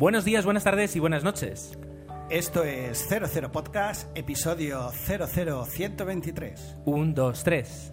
Buenos días, buenas tardes y buenas noches. Esto es 00 Podcast, episodio 00123. 1, 2, 3.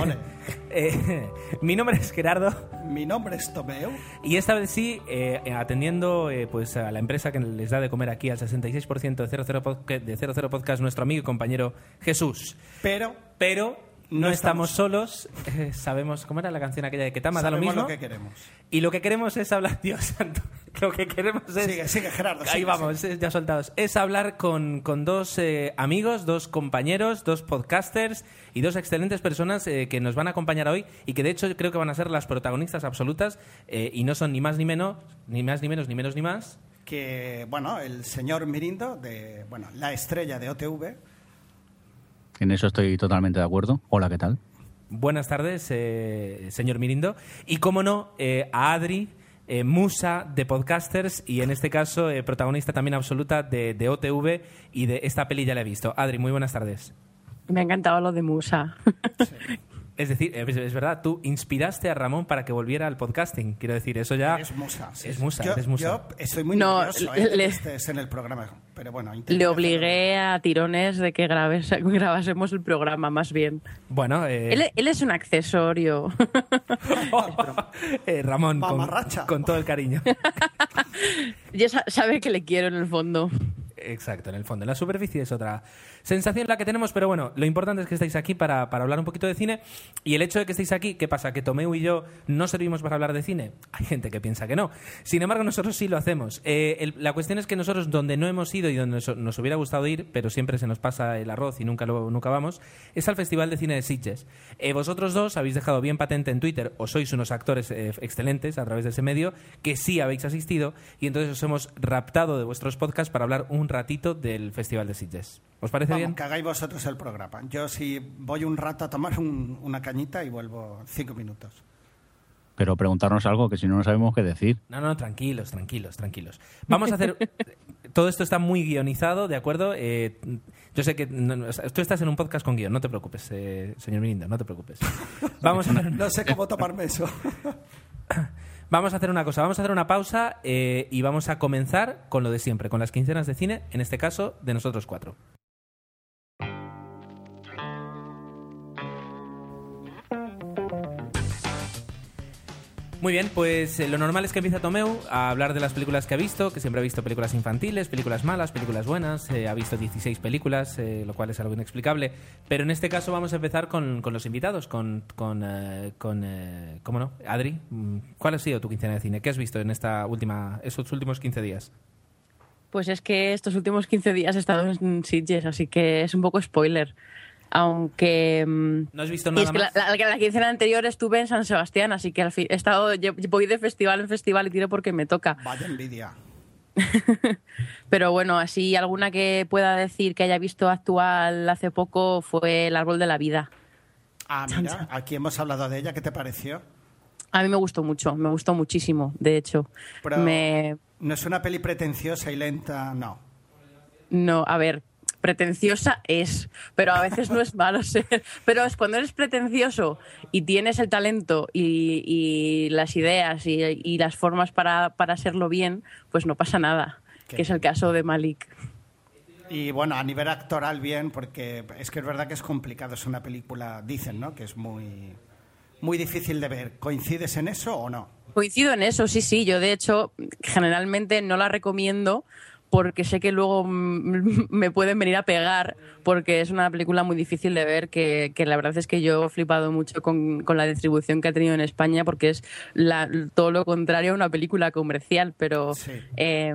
Ole. Eh, mi nombre es Gerardo Mi nombre es Tomeu. y esta vez sí, eh, atendiendo eh, pues a la empresa que les da de comer aquí al 66% de 00, Podca- de 00 Podcast, nuestro amigo y compañero Jesús. Pero Pero no, estamos, solos, eh, sabemos, ¿cómo era la canción aquella de que Tama da lo mismo? lo que queremos. Y lo que queremos es hablar, Dios santo, lo que queremos es... Sigue, sigue, Gerardo. Ahí sigue, vamos, sigue. ya soltados. Es hablar con, con dos eh, amigos, dos compañeros, dos podcasters y dos excelentes personas eh, que nos van a acompañar hoy y que de hecho creo que van a ser las protagonistas absolutas eh, y no son ni más ni menos, ni más ni menos, ni menos ni más. Que, bueno, el señor Mirindo, de, bueno, la estrella de OTV, En eso estoy totalmente de acuerdo. Hola, ¿qué tal? Buenas tardes, eh, señor Mirindo. Y como no, eh, a Adri, eh, musa de podcasters y en este caso eh, protagonista también absoluta de, de OTV y de esta peli ya la he visto. Adri, muy buenas tardes. Me ha encantado lo de Musa. Es decir, es, es verdad, tú inspiraste a Ramón para que volviera al podcasting. Quiero decir, eso ya. es musa. sí, Es musa, yo, eres musa. Yo estoy muy No, nervioso eh, le- estés en el programa. Pero bueno, Le hacerlo. obligué a tirones de que grabes- grabásemos el programa, más bien. Bueno, eh, Él, él es un accesorio. eh, Ramón, con, todo el cariño. ya sa- sabe que le quiero en el fondo. Exacto, en el fondo. En la superficie es otra sensación la que tenemos, pero bueno, lo importante es que estáis aquí para, para hablar un poquito de cine. Y el hecho de que estéis aquí, ¿qué pasa? ¿Que Tomeu y yo no servimos para hablar de cine? Hay gente que piensa que no. Sin embargo, nosotros sí lo hacemos. Eh, la cuestión es que nosotros, donde no hemos ido y donde nos, nos hubiera gustado ir, pero siempre se nos pasa el arroz y nunca, lo, nunca vamos, es al Festival de Cine de Sitges. Eh, vosotros dos habéis dejado bien patente en Twitter, o sois unos actores eh, excelentes a través de ese medio, que sí habéis asistido y entonces os hemos raptado de vuestros podcasts para hablar un ratito del Festival de Sitges. ¿Os parece Vamos, bien? que hagáis vosotros el programa. Yo sí voy un rato a tomar un- una cañita y vuelvo cinco minutos. Pero preguntarnos algo que si no, no sabemos qué decir. No, no, tranquilos, tranquilos, tranquilos. Vamos a hacer... Todo esto está muy guionizado, ¿de acuerdo? Eh, yo sé que no, no, tú estás en un podcast con guion, no te preocupes, eh, señor Mirindo, no te preocupes. Vamos a No sé cómo tomarme eso. vamos a hacer una cosa, vamos a hacer una pausa eh, y vamos a comenzar con lo de siempre, con las quincenas de cine, en este caso de nosotros cuatro. Muy bien, pues eh, lo normal es que empiece Tomeu a hablar de las películas que ha visto, que siempre ha visto películas infantiles, películas malas, películas buenas, eh, ha visto 16 películas, eh, lo cual es algo inexplicable. Pero en este caso vamos a empezar con, con los invitados, con, con, eh, con ¿cómo no? Adri, mm, ¿cuál ha sido tu quincena de cine? ¿Qué has visto en esta última, estos últimos 15 días? Pues es que estos últimos 15 días he estado en Sitges, así que es un poco spoiler. Aunque. mm, ¿No has visto nada es que más? la, la- la quincena anterior estuve en San Sebastián, así que al fin he estado. lle- Voy de festival en festival y tiro porque me toca. Vaya envidia. Pero bueno, así alguna que pueda decir que haya visto actual hace poco fue El Árbol de la Vida. Ah, mira, aquí hemos hablado de ella. ¿Qué te pareció? A mí me gustó mucho, me gustó muchísimo, de hecho. Pero Me, no es una peli pretenciosa y lenta, no. no, a ver, pretenciosa es, pero a veces no es malo ser. Pero es cuando eres pretencioso y tienes el talento y, y las ideas y, y las formas para, para hacerlo bien, pues no pasa nada. Qué Que es el caso de Malik. Y bueno, a nivel actoral bien, porque es que es verdad que es complicado. Es una película, dicen, ¿no? Que es muy, muy difícil de ver. ¿Coincides en eso o no? Coincido en eso, sí, sí. Yo, de hecho, generalmente no la recomiendo porque sé que luego me pueden venir a pegar, porque es una película muy difícil de ver, que, que la verdad es que yo he flipado mucho con, con la distribución que ha tenido en España, porque es la- todo lo contrario a una película comercial, pero Sí. eh,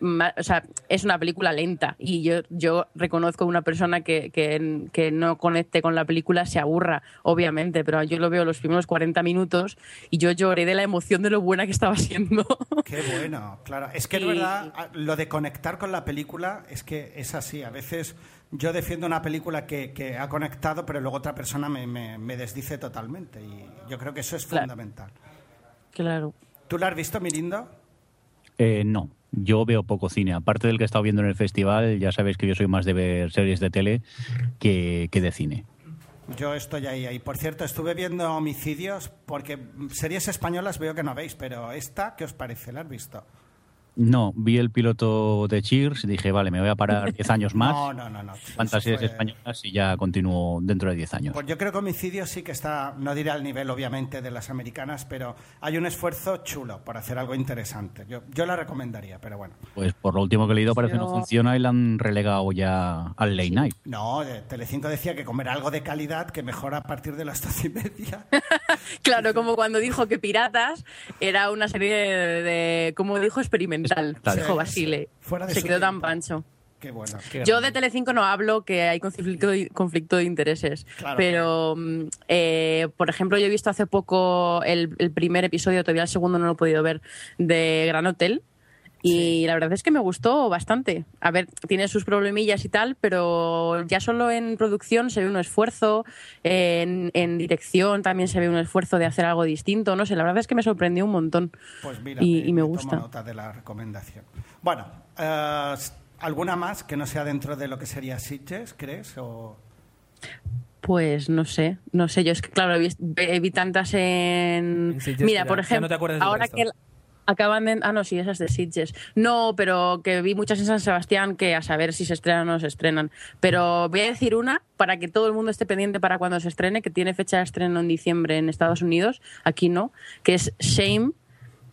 o sea, es una película lenta y yo, yo reconozco una persona que, que, que no conecte con la película se aburra, obviamente, pero yo lo veo los primeros 40 minutos y yo lloré de la emoción de lo buena que estaba siendo. Qué bueno, claro. Es que es Y- verdad, a- lo de conectar con la película es que es así. A veces yo defiendo una película que, que ha conectado, pero luego otra persona me, me- me desdice totalmente. Y yo creo que eso es Claro. fundamental. claro. ¿Tú la has visto, Mirindo? Eh, no, yo veo poco cine. Aparte del que he estado viendo en el festival, ya sabéis que yo soy más de ver series de tele que, que de cine. Yo estoy ahí, ahí. Por cierto, estuve viendo homicidios porque series españolas veo que no veis, pero esta, ¿qué os parece? ¿La has visto? No, vi el piloto de Cheers y dije, vale, me voy a parar 10 años más. No, no, no. no. Fantasías fue- españolas y ya continúo dentro de 10 años. Pues yo creo que homicidios sí que está, no diré al nivel obviamente de las americanas, pero hay un esfuerzo chulo por hacer algo interesante. Yo, yo la recomendaría, pero bueno. Pues por lo último que he leído parece que no funciona y la han relegado ya al late night. No, eh, Telecinco decía que comer algo de calidad que mejora a partir de las doce y media. Claro, como cuando dijo que Piratas era una serie de, de como dijo, experimental, Dijo Basile. Fuera de Se quedó tan pancho. Qué bueno. Qué Yo de Telecinco no hablo, que hay conflicto de, conflicto de intereses. Claro. Pero, mm, eh, por ejemplo, yo he visto hace poco el, el primer episodio, todavía el segundo no lo he podido ver, de Gran Hotel. Y la verdad es que me gustó bastante. A ver, tiene sus problemillas y tal, pero ya solo en producción se ve un esfuerzo, en, en dirección también se ve un esfuerzo de hacer algo distinto. No sé, la verdad es que me sorprendió un montón. Pues mira, y, me- y me me tomo gusta. nota de la recomendación. Bueno, eh, ¿alguna más que no sea dentro de lo que sería Sitges, crees? O... Pues no sé, no sé. Yo es que, claro, he vi tantas en. En Sitges, Mira, por no ejemplo, ahora resto. que la- acaban de. Ah, no, sí, esas de Sitges. No, pero que vi muchas en San Sebastián que a saber si se estrenan o no se estrenan. Pero voy a decir una para que todo el mundo esté pendiente para cuando se estrene, que tiene fecha de estreno en diciembre en Estados Unidos, aquí no, que es Shame,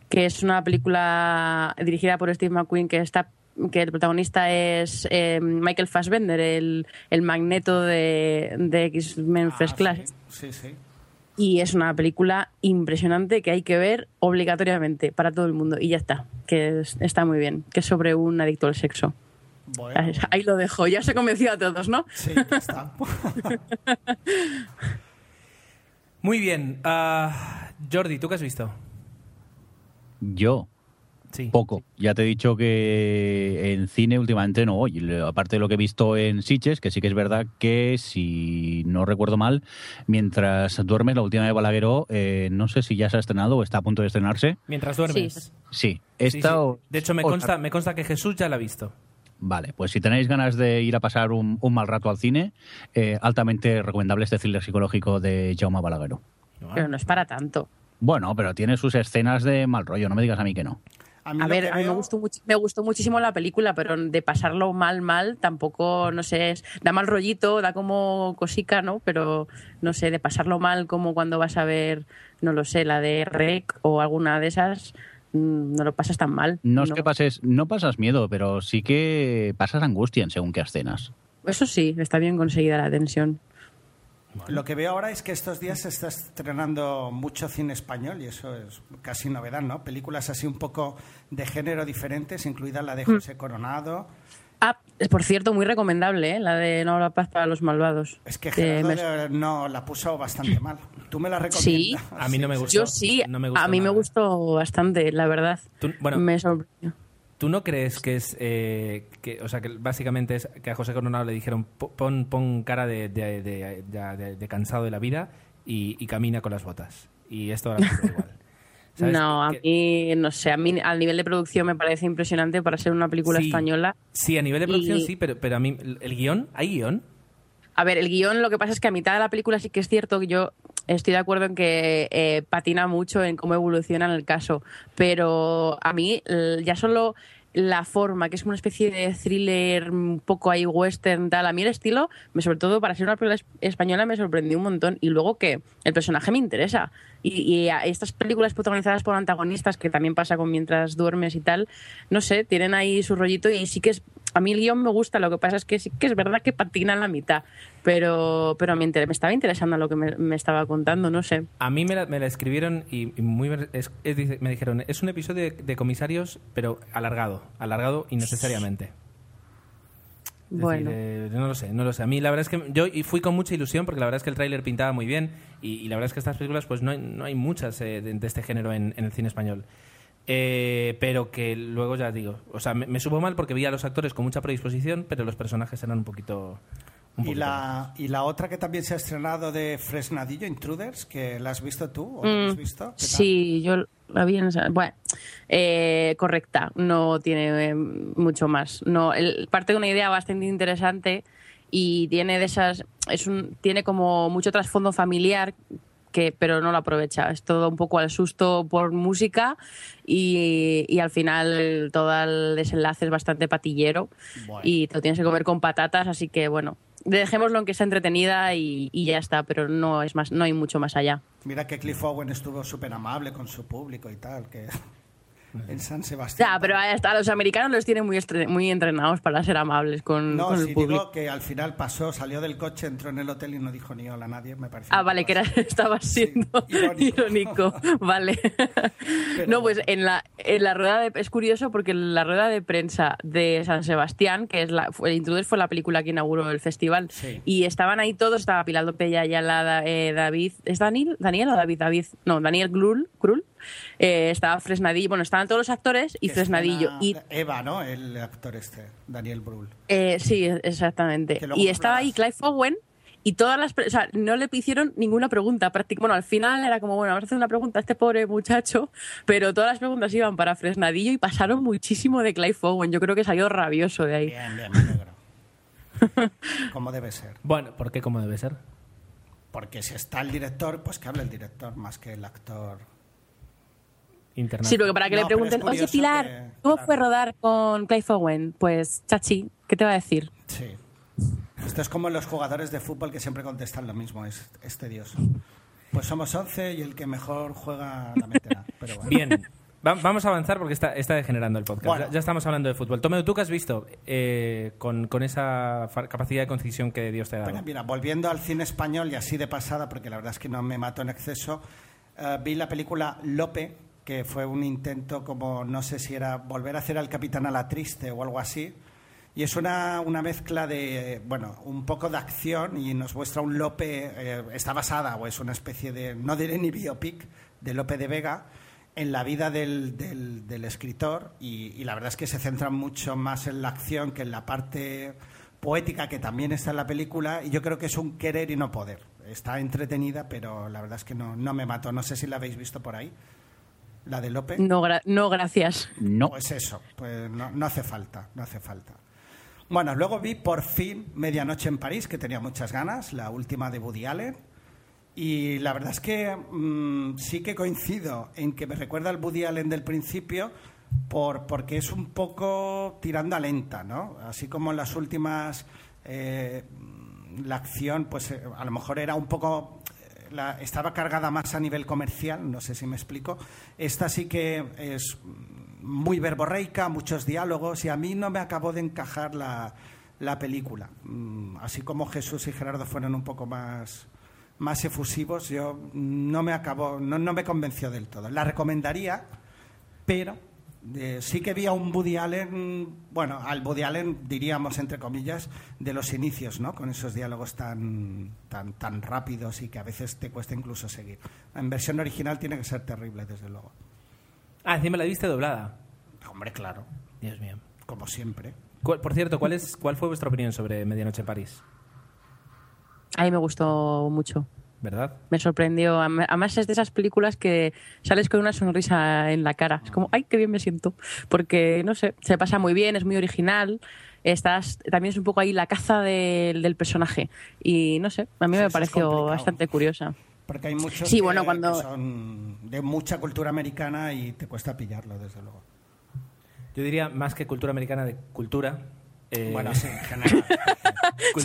que es una película dirigida por Steve McQueen que está que el protagonista es eh, Michael Fassbender, el, el magneto de, de X-Men First Ah, Class. Sí, sí. sí. Y es una película impresionante que hay que ver obligatoriamente para todo el mundo. Y ya está, que es- está muy bien, que es sobre un adicto al sexo. Bueno, Ahí lo dejo, ya se convenció a todos, ¿no? sí, ya está. Muy bien. ah, Jordi, ¿tú qué has visto? Yo, Sí. poco. Ya te he dicho que en cine últimamente no. Y le- aparte de lo que he visto en Sitges, que sí que es verdad que, si no recuerdo mal, mientras duermes, la última de Balagueró, eh, no sé si ya se ha estrenado o está a punto de estrenarse. Mientras duermes. Sí, Sí, esta o- De hecho, me consta, me consta que Jesús ya la ha visto. Vale, pues si tenéis ganas de ir a pasar un, un mal rato al cine, eh, altamente recomendable este thriller psicológico de Jaume Balagueró. Pero no es para tanto. Bueno, pero tiene sus escenas de mal rollo, no me digas a mí que no. A, mí A lo ver, a mí me gustó, me gustó muchísimo la película, pero de pasarlo mal, mal, tampoco, no sé, es- da mal rollito, da como cosica, ¿no? Pero, no sé, de pasarlo mal como cuando vas a ver, no lo sé, la de Rec o alguna de esas, mm, no lo pasas tan mal. No es que pases, no pasas miedo, pero sí que pasas angustia en según qué escenas. Eso sí, está bien conseguida la tensión. Lo que veo ahora es que estos días se está estrenando mucho cine español y eso es casi novedad, ¿no? Películas así un poco de género diferentes, incluida la de Mm. José Coronado. Ah, por cierto, muy recomendable, ¿eh? la de No habrá paz para los malvados. Es que Gerardo no la puso bastante mal. ¿Tú me la recomiendas? Sí. A mí no me gustó. Yo sí, No me gustó a mí me gustó bastante, la verdad. Tú- bueno, me sorprendió. ¿Tú no crees que es eh, que, o sea, que básicamente es que a José Coronado le dijeron "Po- pon, pon cara de, de- de- ya de- de cansado de la vida y, y camina con las botas? Y esto ahora da igual. ¿Sabes? No, a mí, no sé, a mí al nivel de producción me parece impresionante para ser una película Sí. española. Sí, a nivel de producción Y- sí, pero, pero a mí, ¿el el guion? ¿Hay guion? A ver, el guion, lo que pasa es que a mitad de la película sí que es cierto que yo estoy de acuerdo en que eh, patina mucho en cómo evoluciona en el caso, pero a mí ya solo la forma, que es una especie de thriller un poco ahí western, tal, a mí el estilo, me, sobre todo para ser una película es- española, me sorprendió un montón. Y luego que el personaje me interesa. Y, y a estas películas protagonizadas por antagonistas, que también pasa con Mientras duermes y tal, no sé, tienen ahí su rollito y sí que es a mí el guion me gusta, lo que pasa es que sí que es verdad que patina en la mitad, pero, pero me, inter- me estaba interesando lo que me, me estaba contando, no sé. A mí me la, me la escribieron y, y muy es- es- me dijeron, es un episodio de, de comisarios, pero alargado, alargado innecesariamente. Es decir, Bueno. eh, no lo sé, no lo sé. A mí la verdad es que yo y fui con mucha ilusión porque la verdad es que el tráiler pintaba muy bien y, y la verdad es que estas películas pues no hay, no hay muchas eh, de, de este género en, en el cine español. Eh, pero que luego ya digo, o sea, me, me supo mal porque vi a los actores con mucha predisposición, pero los personajes eran un poquito... Un Y la, y la otra que también se ha estrenado de Fresnadillo, Intruders, que la has visto tú o no la has visto. Mm, Sí, yo la vi en esa- Bueno, eh, correcta, no tiene eh, mucho más. No, el- parte de una idea bastante interesante y tiene de esas. Es un, tiene como mucho trasfondo familiar. Que, pero no lo aprovecha. Es todo un poco al susto por música y, y al final todo el desenlace es bastante patillero Bueno. y te lo tienes que comer con patatas, así que bueno, dejémoslo en que sea entretenida y, y ya está, pero no es más, no hay mucho más allá. Mira que Cliff Owen estuvo súper amable con su público y tal, que en San Sebastián. Ya, pero hasta los americanos los tienen muy, entrenados para ser amables con, No, con el si público. digo que al final pasó, salió del coche, entró en el hotel y no dijo ni hola a nadie, me parece. Ah, vale, que era, estaba siendo irónico. irónico. Vale. No, pues en la, en la rueda de... Es curioso porque en la rueda de prensa de San Sebastián, que es la... fue- El Intruder fue la película que inauguró el festival, Sí. y estaban ahí todos, estaba Pilar López Ayala, eh, David... ¿Es Daniel? ¿Daniel o David? David. No, Daniel Grul, Krul. Eh, estaba Fresnadillo, bueno, estaban todos los actores y Fresnadillo. Y Eva, ¿no? El actor este, Daniel Brühl. Eh, sí, exactamente. Y estaba ahí Clive. Owen y todas las... O sea, no le hicieron ninguna pregunta. prácti- Bueno, al final era como, bueno, vamos a hacer una pregunta a este pobre muchacho, pero todas las preguntas iban para Fresnadillo y pasaron muchísimo de Clive Owen. Yo creo que salió rabioso de ahí. Bien, bien, me alegro. Como debe ser. Bueno, ¿por qué? ¿Cómo debe ser? Porque si está el director, pues que hable el director más que el actor. Internacional. Sí, porque para que No, le pregunten, oye Pilar, que- ¿cómo claro. fue rodar con Clive Owen? Pues, chachi, ¿qué te va a decir? Sí. Esto es como los jugadores de fútbol que siempre contestan lo mismo, es, es tedioso. Pues somos 11 y el que mejor juega la meterá. Pero bueno. Bien, va- vamos a avanzar porque está, está degenerando el podcast. Bueno. Ya, ya estamos hablando de fútbol. Tomeu, ¿tú qué has visto eh, con, con esa capacidad de concisión que Dios te ha dado? Mira, volviendo al cine español y así de pasada, porque la verdad es que no me mato en exceso, eh, vi la película Lope, que fue un intento como, no sé si era volver a hacer al Capitán a la Triste o algo así. Y es una, una mezcla de, bueno, un poco de acción y nos muestra un Lope, eh, está basada o es una especie de, no diré ni biopic, de Lope de Vega en la vida del, del- del escritor y, y la verdad es que se centra mucho más en la acción que en la parte poética que también está en la película y yo creo que es un querer y no poder. Está entretenida, pero la verdad es que no, no me mató. No sé si la habéis visto por ahí, la de Lope. No, gra- no gracias. No. Pues eso, pues no, no hace falta, no hace falta. Bueno, luego vi por fin Medianoche en París, que tenía muchas ganas, la última de Woody Allen. Y la verdad es que mm, sí que coincido en que me recuerda al Woody Allen del principio, por, porque es un poco tirando a lenta, ¿no? Así como en las últimas, eh, la acción, pues eh, a lo mejor era un poco la- estaba cargada más a nivel comercial, no sé si me explico. Esta sí que es muy verborreica, muchos diálogos, y a mí no me acabó de encajar la, la película. Mm, Así como Jesús y Gerardo fueron un poco más, más efusivos, yo no me acabó, no, no me convenció del todo. La recomendaría, pero eh, sí que vi a un Woody Allen, bueno, al Woody Allen diríamos entre comillas, de los inicios, ¿no? Con esos diálogos tan, tan, tan rápidos y que a veces te cuesta incluso seguir. En versión original tiene que ser terrible, desde luego. Ah, encima la viste doblada. Hombre, claro, Dios mío. como siempre. ¿Cuál- Por cierto, ¿cuál, es, ¿cuál fue vuestra opinión sobre Medianoche en París? A mí me gustó mucho. ¿Verdad? Me sorprendió. Además es de esas películas que sales con una sonrisa en la cara. Es como, ay, qué bien me siento. Porque, no sé, se pasa muy bien, es muy original. Estás, también es un poco ahí la caza del- del personaje. Y no sé, a mí Sí, me pareció bastante curiosa. Porque hay muchos Sí, que, bueno, cuando- que son de mucha cultura americana y te cuesta pillarlo, desde luego. Yo diría más que cultura americana de cultura, Eh, Bueno, sí, en general.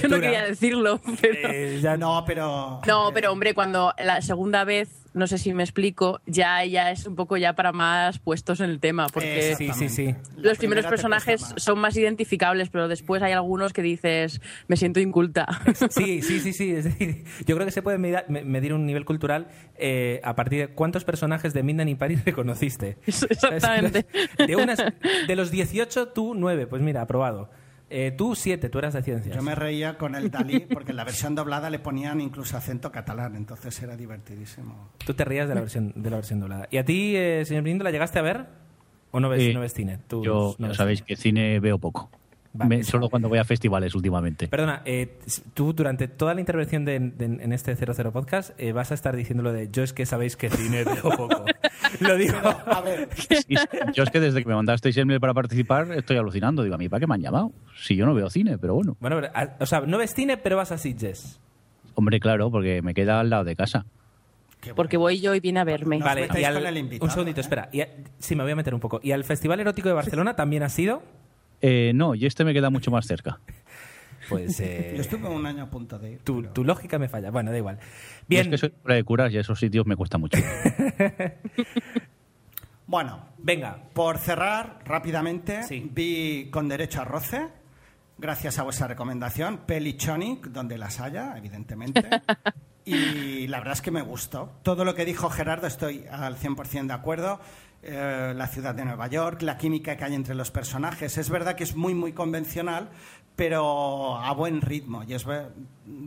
Yo no quería decirlo, pero... Eh, ya No, pero... No, pero hombre, cuando la segunda vez, no sé si me explico, ya, ya es un poco ya para más puestos en el tema, porque Sí, sí, sí. Los primeros personajes más. son más identificables, pero después hay algunos que dices, me siento inculta. Sí, sí, sí, sí. Es decir, yo creo que se puede medir, me- medir un nivel cultural eh, a partir de cuántos personajes de Midnight in Paris reconociste. Exactamente. De, unas, de los 18, tú 9. Pues mira, aprobado. Eh, tú 7, tú eras de ciencias. Yo me reía con el Dalí porque en la versión doblada le ponían incluso acento catalán, entonces era divertidísimo. Tú te rías de la versión, de la versión doblada. ¿Y a ti, eh, señor Brindo, la llegaste a ver? ¿O no ves, Eh, no ves cine? Tú Yo, no ves sabéis cine. que cine veo poco. Vale, Me- sí. solo cuando voy a festivales últimamente. Perdona, eh, tú durante toda la intervención de, de- en este 00 podcast eh, vas a estar diciendo lo de yo es que sabéis que cine veo poco. lo digo. A ver, Sí. Yo es que desde que me mandasteis el mail para participar estoy alucinando. Digo, a mí, ¿para qué me han llamado? Si yo no veo cine, pero bueno. Bueno, pero, a- o sea, no ves cine, pero vas a Sitges. Hombre, claro, porque me queda al lado de casa. bueno. Porque voy yo y viene a verme. Vale, y al, invitado, un segundito, ¿eh? espera. Y a- sí, me voy a meter un poco. ¿Y al Festival Erótico de Barcelona también has ido? Eh, no, y este me queda mucho más cerca. Pues eh, Yo estuve un año a punto de ir. tu, pero- tu lógica me falla. Bueno, da igual. Yo Bien, es que soy fuera de curas y a esos sitios me cuesta mucho. Bueno, venga. por cerrar rápidamente, Sí. vi con derecho a roce, gracias a vuestra recomendación, Peli Chonic, donde las haya, evidentemente. y la verdad es que me gustó. Todo lo que dijo Gerardo estoy al 100% de acuerdo. Eh, la ciudad de Nueva York, la química que hay entre los personajes. Es verdad que es muy, muy convencional, pero a buen ritmo. Y es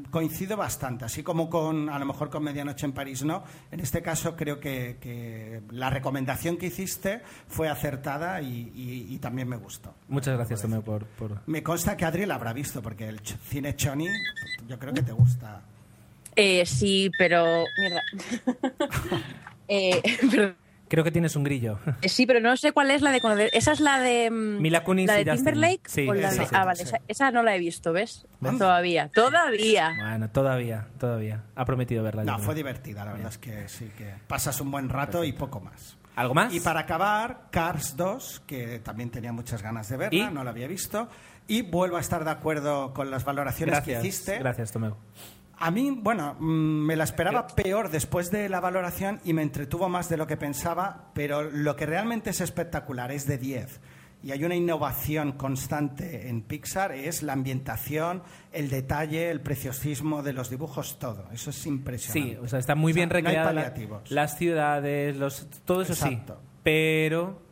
coincido bastante, así como con, a lo mejor con Medianoche en París, ¿no? En este caso creo que, que la recomendación que hiciste fue acertada y, y- y también me gustó. Muchas gracias, Tomeo, por, por... Me consta que Adri la habrá visto, porque el cine Choni, yo creo que te gusta. Eh, sí, pero... Mierda. Eh, pero- Creo que tienes un grillo. eh, sí, pero no sé cuál es la de... conocer- ¿Esa es la de... mm, Mila Kunis ¿La y de Justin. Timberlake? Sí, o la de- ah, vale, sí. esa, esa no la he visto, ¿ves? ¿Ves? Todavía, todavía. Bueno, todavía, todavía. Ha prometido verla. No, fue divertida, la verdad es que sí, que pasas un buen rato y poco más. ¿Algo más? Y para acabar, Cars 2, que también tenía muchas ganas de verla, ¿Y? no la había visto. Y vuelvo a estar de acuerdo con las valoraciones Gracias, que hiciste. gracias, Tomeo. A mí, bueno, mm, me la esperaba peor después de la valoración y me entretuvo más de lo que pensaba, pero lo que realmente es espectacular es de 10. Y hay una innovación constante en Pixar, es la ambientación, el detalle, el preciosismo de los dibujos, todo. Eso es impresionante. Sí, o sea, está muy O sea, bien no hay recreada la- paliativos. las ciudades, los, todo eso Exacto. sí. Pero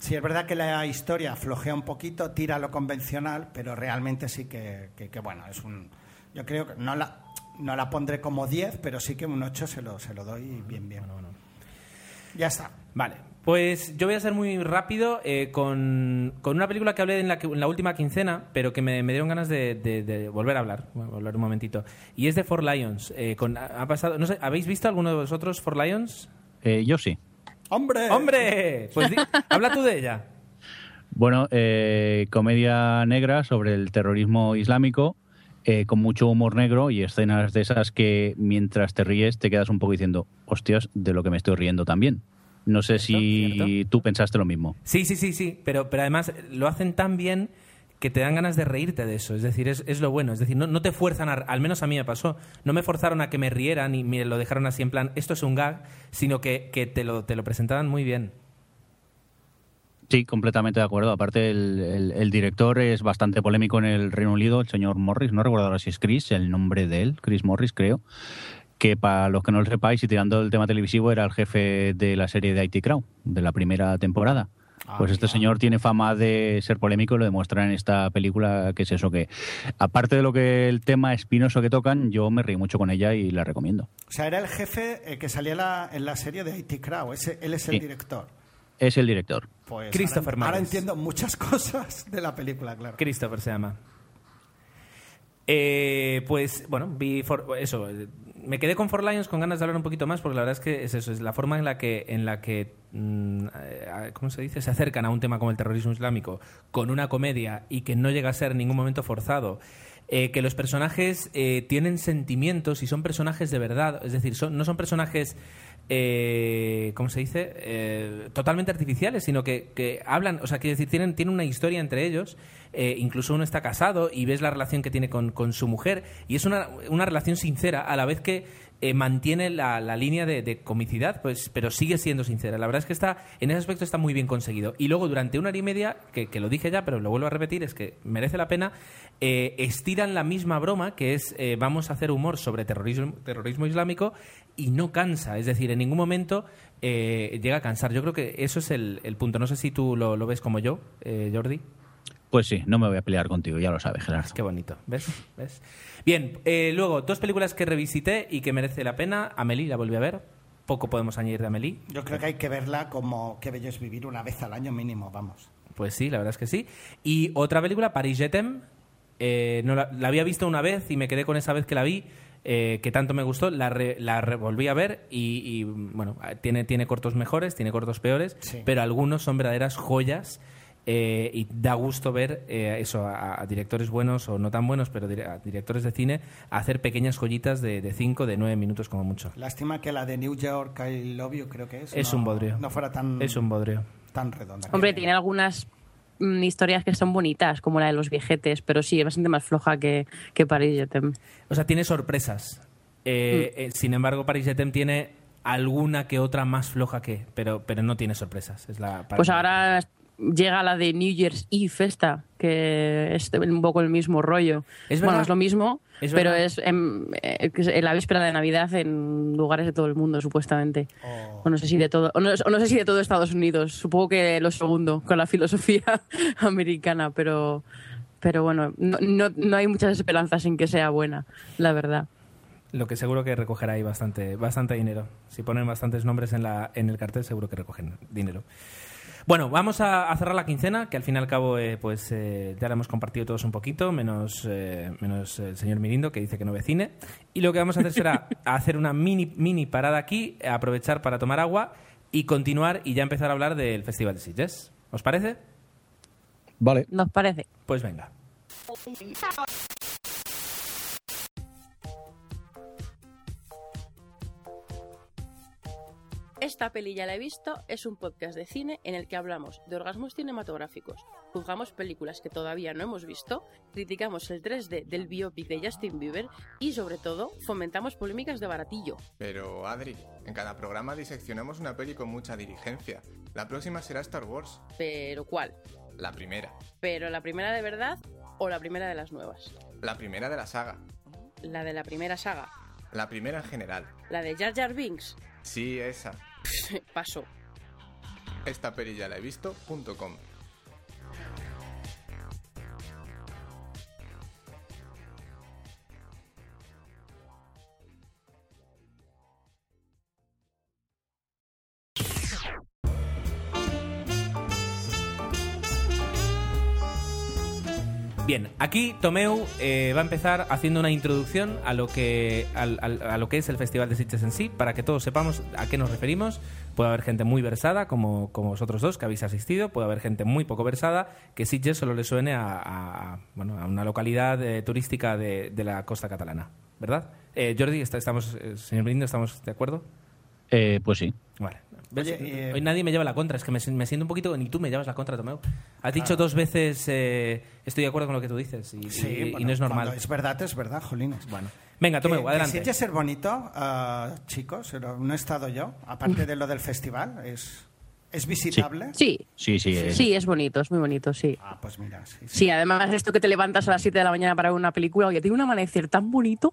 Sí, es verdad que la historia flojea un poquito, tira a lo convencional, pero realmente sí que, que- que, bueno, es un... Yo creo que no la, no la pondré como 10, pero sí que un 8 se lo, se lo doy bien, bien. Ya está. Vale, pues yo voy a ser muy rápido eh, con, con una película que hablé en la, en la última quincena, pero que me, me dieron ganas de, de- de volver a hablar, Voy a volver un momentito. Y es de Four Lions. eh, con, ha ha pasado, no sé, ¿habéis visto alguno de vosotros Four Lions? Eh, yo sí. ¡Hombre! ¡Hombre! Pues di- habla tú de ella. Bueno, eh, comedia negra sobre el terrorismo islámico, eh, con mucho humor negro y escenas de esas que mientras te ríes te quedas un poco diciendo, hostias, de lo que me estoy riendo también. No sé si cierto. tú pensaste lo mismo. Sí, sí, sí, sí, pero, pero además lo hacen tan bien que te dan ganas de reírte de eso. Es decir, es, es lo bueno. Es decir, no, no te fuerzan, a, al menos a mí me pasó, no me forzaron a que me rieran y me lo dejaron así en plan, esto es un gag, sino que, que te, lo, te lo presentaban muy bien. Sí, completamente de acuerdo. Aparte, el, el- el director es bastante polémico en el Reino Unido, el señor Morris. No recuerdo ahora si es Chris, el nombre de él, Chris Morris, creo. Que para los que no lo sepáis, y tirando el tema televisivo, era el jefe de la serie de IT Crowd, de la primera temporada. Pues este señor tiene fama de ser polémico y lo demuestra en esta película, que es eso que, aparte de lo que el tema espinoso que tocan, yo me reí mucho con ella y la recomiendo. O sea, era el jefe que salía la- en la serie de IT Crowd. Ese- él es el Sí. director. Es el director. Pues Christopher ahora, entiendo muchas cosas de la película, claro. Christopher se llama. Eh, pues bueno, vi For- eso. Me quedé con Four Lions con ganas de hablar un poquito más porque la verdad es que es eso, es la forma en la que, en la que mm, eh, ¿cómo se dice? Se acercan a un tema como el terrorismo islámico con una comedia y que no llega a ser en ningún momento forzado. Eh, que los personajes eh, tienen sentimientos y son personajes de verdad, es decir, son- no son personajes eh, ¿cómo se dice? Eh, totalmente artificiales, sino que, hablan, o sea, quiero decir, tienen, tienen una historia entre ellos. eh, incluso uno está casado y ves la relación que tiene con, con su mujer y es una, una relación sincera a la vez que eh, mantiene la, la línea de, de comicidad, pues, pero sigue siendo sincera. La verdad es que está, en ese aspecto está muy bien conseguido. Y luego durante una hora y media, que, que lo dije ya, pero lo vuelvo a repetir, es que merece la pena, eh, estiran la misma broma, que es eh, vamos a hacer humor sobre terrorismo, terrorismo islámico, y no cansa. Es decir, en ningún momento llega a cansar. Yo creo que eso es el, el punto. No sé si tú lo, lo ves como yo, eh, Jordi. Pues sí, no me voy a pelear contigo, ya lo sabes, Gerardo. Qué bonito, ¿ves? ¿Ves? Bien, eh, luego, dos películas que revisité y que merece la pena. Amelie, la volví a ver. Poco podemos añadir de Amelie. Yo creo que hay que verla como Qué bello es vivir una vez al año mínimo, vamos. Pues sí, la verdad es que sí. Y otra película, Paris Jetem. Eh, no la, la había visto una vez y me quedé con esa vez que la vi, eh, que tanto me gustó. La, re- la re- volví a ver y, y, bueno, tiene, tiene cortos mejores, tiene cortos peores, Sí. pero algunos son verdaderas joyas. Eh, y da gusto ver eh, eso a, a directores buenos o no tan buenos, pero dire- a directores de cine hacer pequeñas joyitas de 5, de 9 minutos como mucho. Lástima que la de New York, I Love You, creo que es. Es no- un bodrio. No fuera tan, Es un bodrio. tan redonda. Hombre, tiene algunas mm, historias que son bonitas, como la de los viejetes, pero sí, es bastante más floja que, que Paris Jetem. O sea, tiene sorpresas. Eh, Mm. eh, sin embargo, Paris Jetem tiene alguna que otra más floja que, pero, pero no tiene sorpresas. Es la Pues ahora llega la de New Year's Eve esta, que es un poco el mismo rollo. Es bueno, es lo mismo, Es pero es en, eh, en la víspera de Navidad en lugares de todo el mundo, supuestamente. O no sé si de todo, o no, o no sé si de todo Estados Unidos. Supongo que lo segundo, con la filosofía americana, pero pero bueno, no, no, no hay muchas esperanzas en que sea buena, la verdad. Lo que seguro que recogerá ahí bastante, bastante dinero. Si ponen bastantes nombres en, la, en el cartel, seguro que recogen dinero. Bueno, vamos a, a cerrar la quincena, que al fin y al cabo eh, pues eh, ya la hemos compartido todos un poquito, menos, eh, menos el señor Mirindo, que dice que no ve cine. Y lo que vamos a hacer será hacer una mini, mini parada aquí, aprovechar para tomar agua y continuar y ya empezar a hablar del Festival de Sitges. ¿Os parece? Vale. ¿Nos parece? Pues venga. Esta peli ya la he visto es un podcast de cine en el que hablamos de orgasmos cinematográficos, juzgamos películas que todavía no hemos visto, criticamos el 3D del biopic de Justin Bieber y sobre todo fomentamos polémicas de baratillo. Pero, Adri, en cada programa diseccionamos una peli con mucha diligencia. La próxima será Star Wars, Pero ¿cuál? la primera. ¿Pero la primera de verdad o la primera de las nuevas? La primera de la saga. La de la primera saga. La primera en general. La de Jar Jar Binks. Sí, esa. Paso. Esta peli la he visto.com. Bien, aquí Tomeu eh, va a empezar haciendo una introducción a lo que al- al- a lo que es el Festival de Sitges en sí, para que todos sepamos a qué nos referimos. Puede haber gente muy versada, como, como vosotros dos, que habéis asistido. Puede haber gente muy poco versada, que Sitges solo le suene a, a- a, bueno, a una localidad eh, turística de, de la costa catalana, ¿verdad? Eh, Jordi, está- estamos, eh, señor Brindo, ¿estamos de acuerdo? Eh, pues sí. Vale. Oye, eh, Hoy nadie me lleva la contra, es que me, me siento un poquito... Ni tú me llevas la contra, Tomeu. Has dicho dos veces, eh, estoy de acuerdo con lo que tú dices, y, Sí, y- y bueno, no es normal. Es verdad, es verdad, Jolines. Bueno. Venga, Tomeu, Que- adelante. Que es bonito, ah, chicos, pero no he estado yo. Aparte de lo del festival, es, es visitable. Sí, Sí, sí. eh, sí, es bonito, es muy bonito, sí. Ah, pues mira, sí. sí. Sí, además esto que te levantas a las 7 de la mañana para ver una película, oye, tiene un amanecer tan bonito.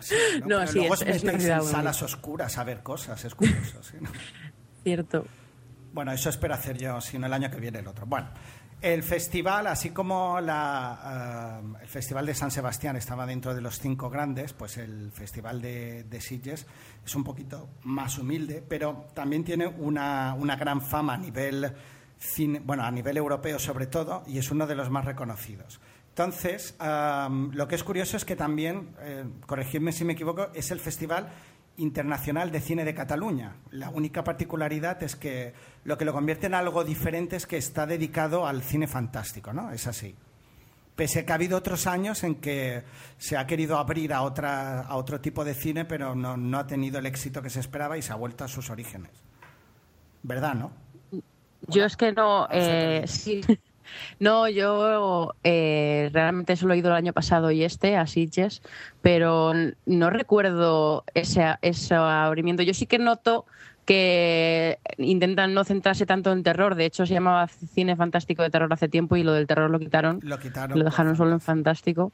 Sí, No, Pero sí, luego es- es ciudad en salas oscuras a ver cosas, es curioso. sí, ¿no? Cierto. Bueno, eso espero hacer yo, si no el año que viene el otro. Bueno, el festival, así como la, eh, el Festival de San Sebastián estaba dentro de los cinco grandes, pues el Festival de, de Sitges es un poquito más humilde, pero también tiene una, una gran fama a nivel, cine- bueno, a nivel europeo sobre todo, y es uno de los más reconocidos. Entonces, am, lo que es curioso es que también, eh, corregidme si me equivoco, es el festival internacional de cine de Cataluña. La única particularidad es que lo que lo convierte en algo diferente es que está dedicado al cine fantástico, ¿no? Es así. Pese a que ha habido otros años en que se ha querido abrir a, otra, a otro tipo de cine, pero no, no ha tenido el éxito que se esperaba y se ha vuelto a sus orígenes. ¿Verdad, no? Yo es que no, eh, sí. No, yo eh, realmente solo he ido el año pasado y este a Sitges, pero no recuerdo ese, ese abrimiento. Yo sí que noto que intentan no centrarse tanto en terror. De hecho, se llamaba cine fantástico de terror hace tiempo y lo del terror lo quitaron. Lo quitaron. Lo dejaron solo en fantástico.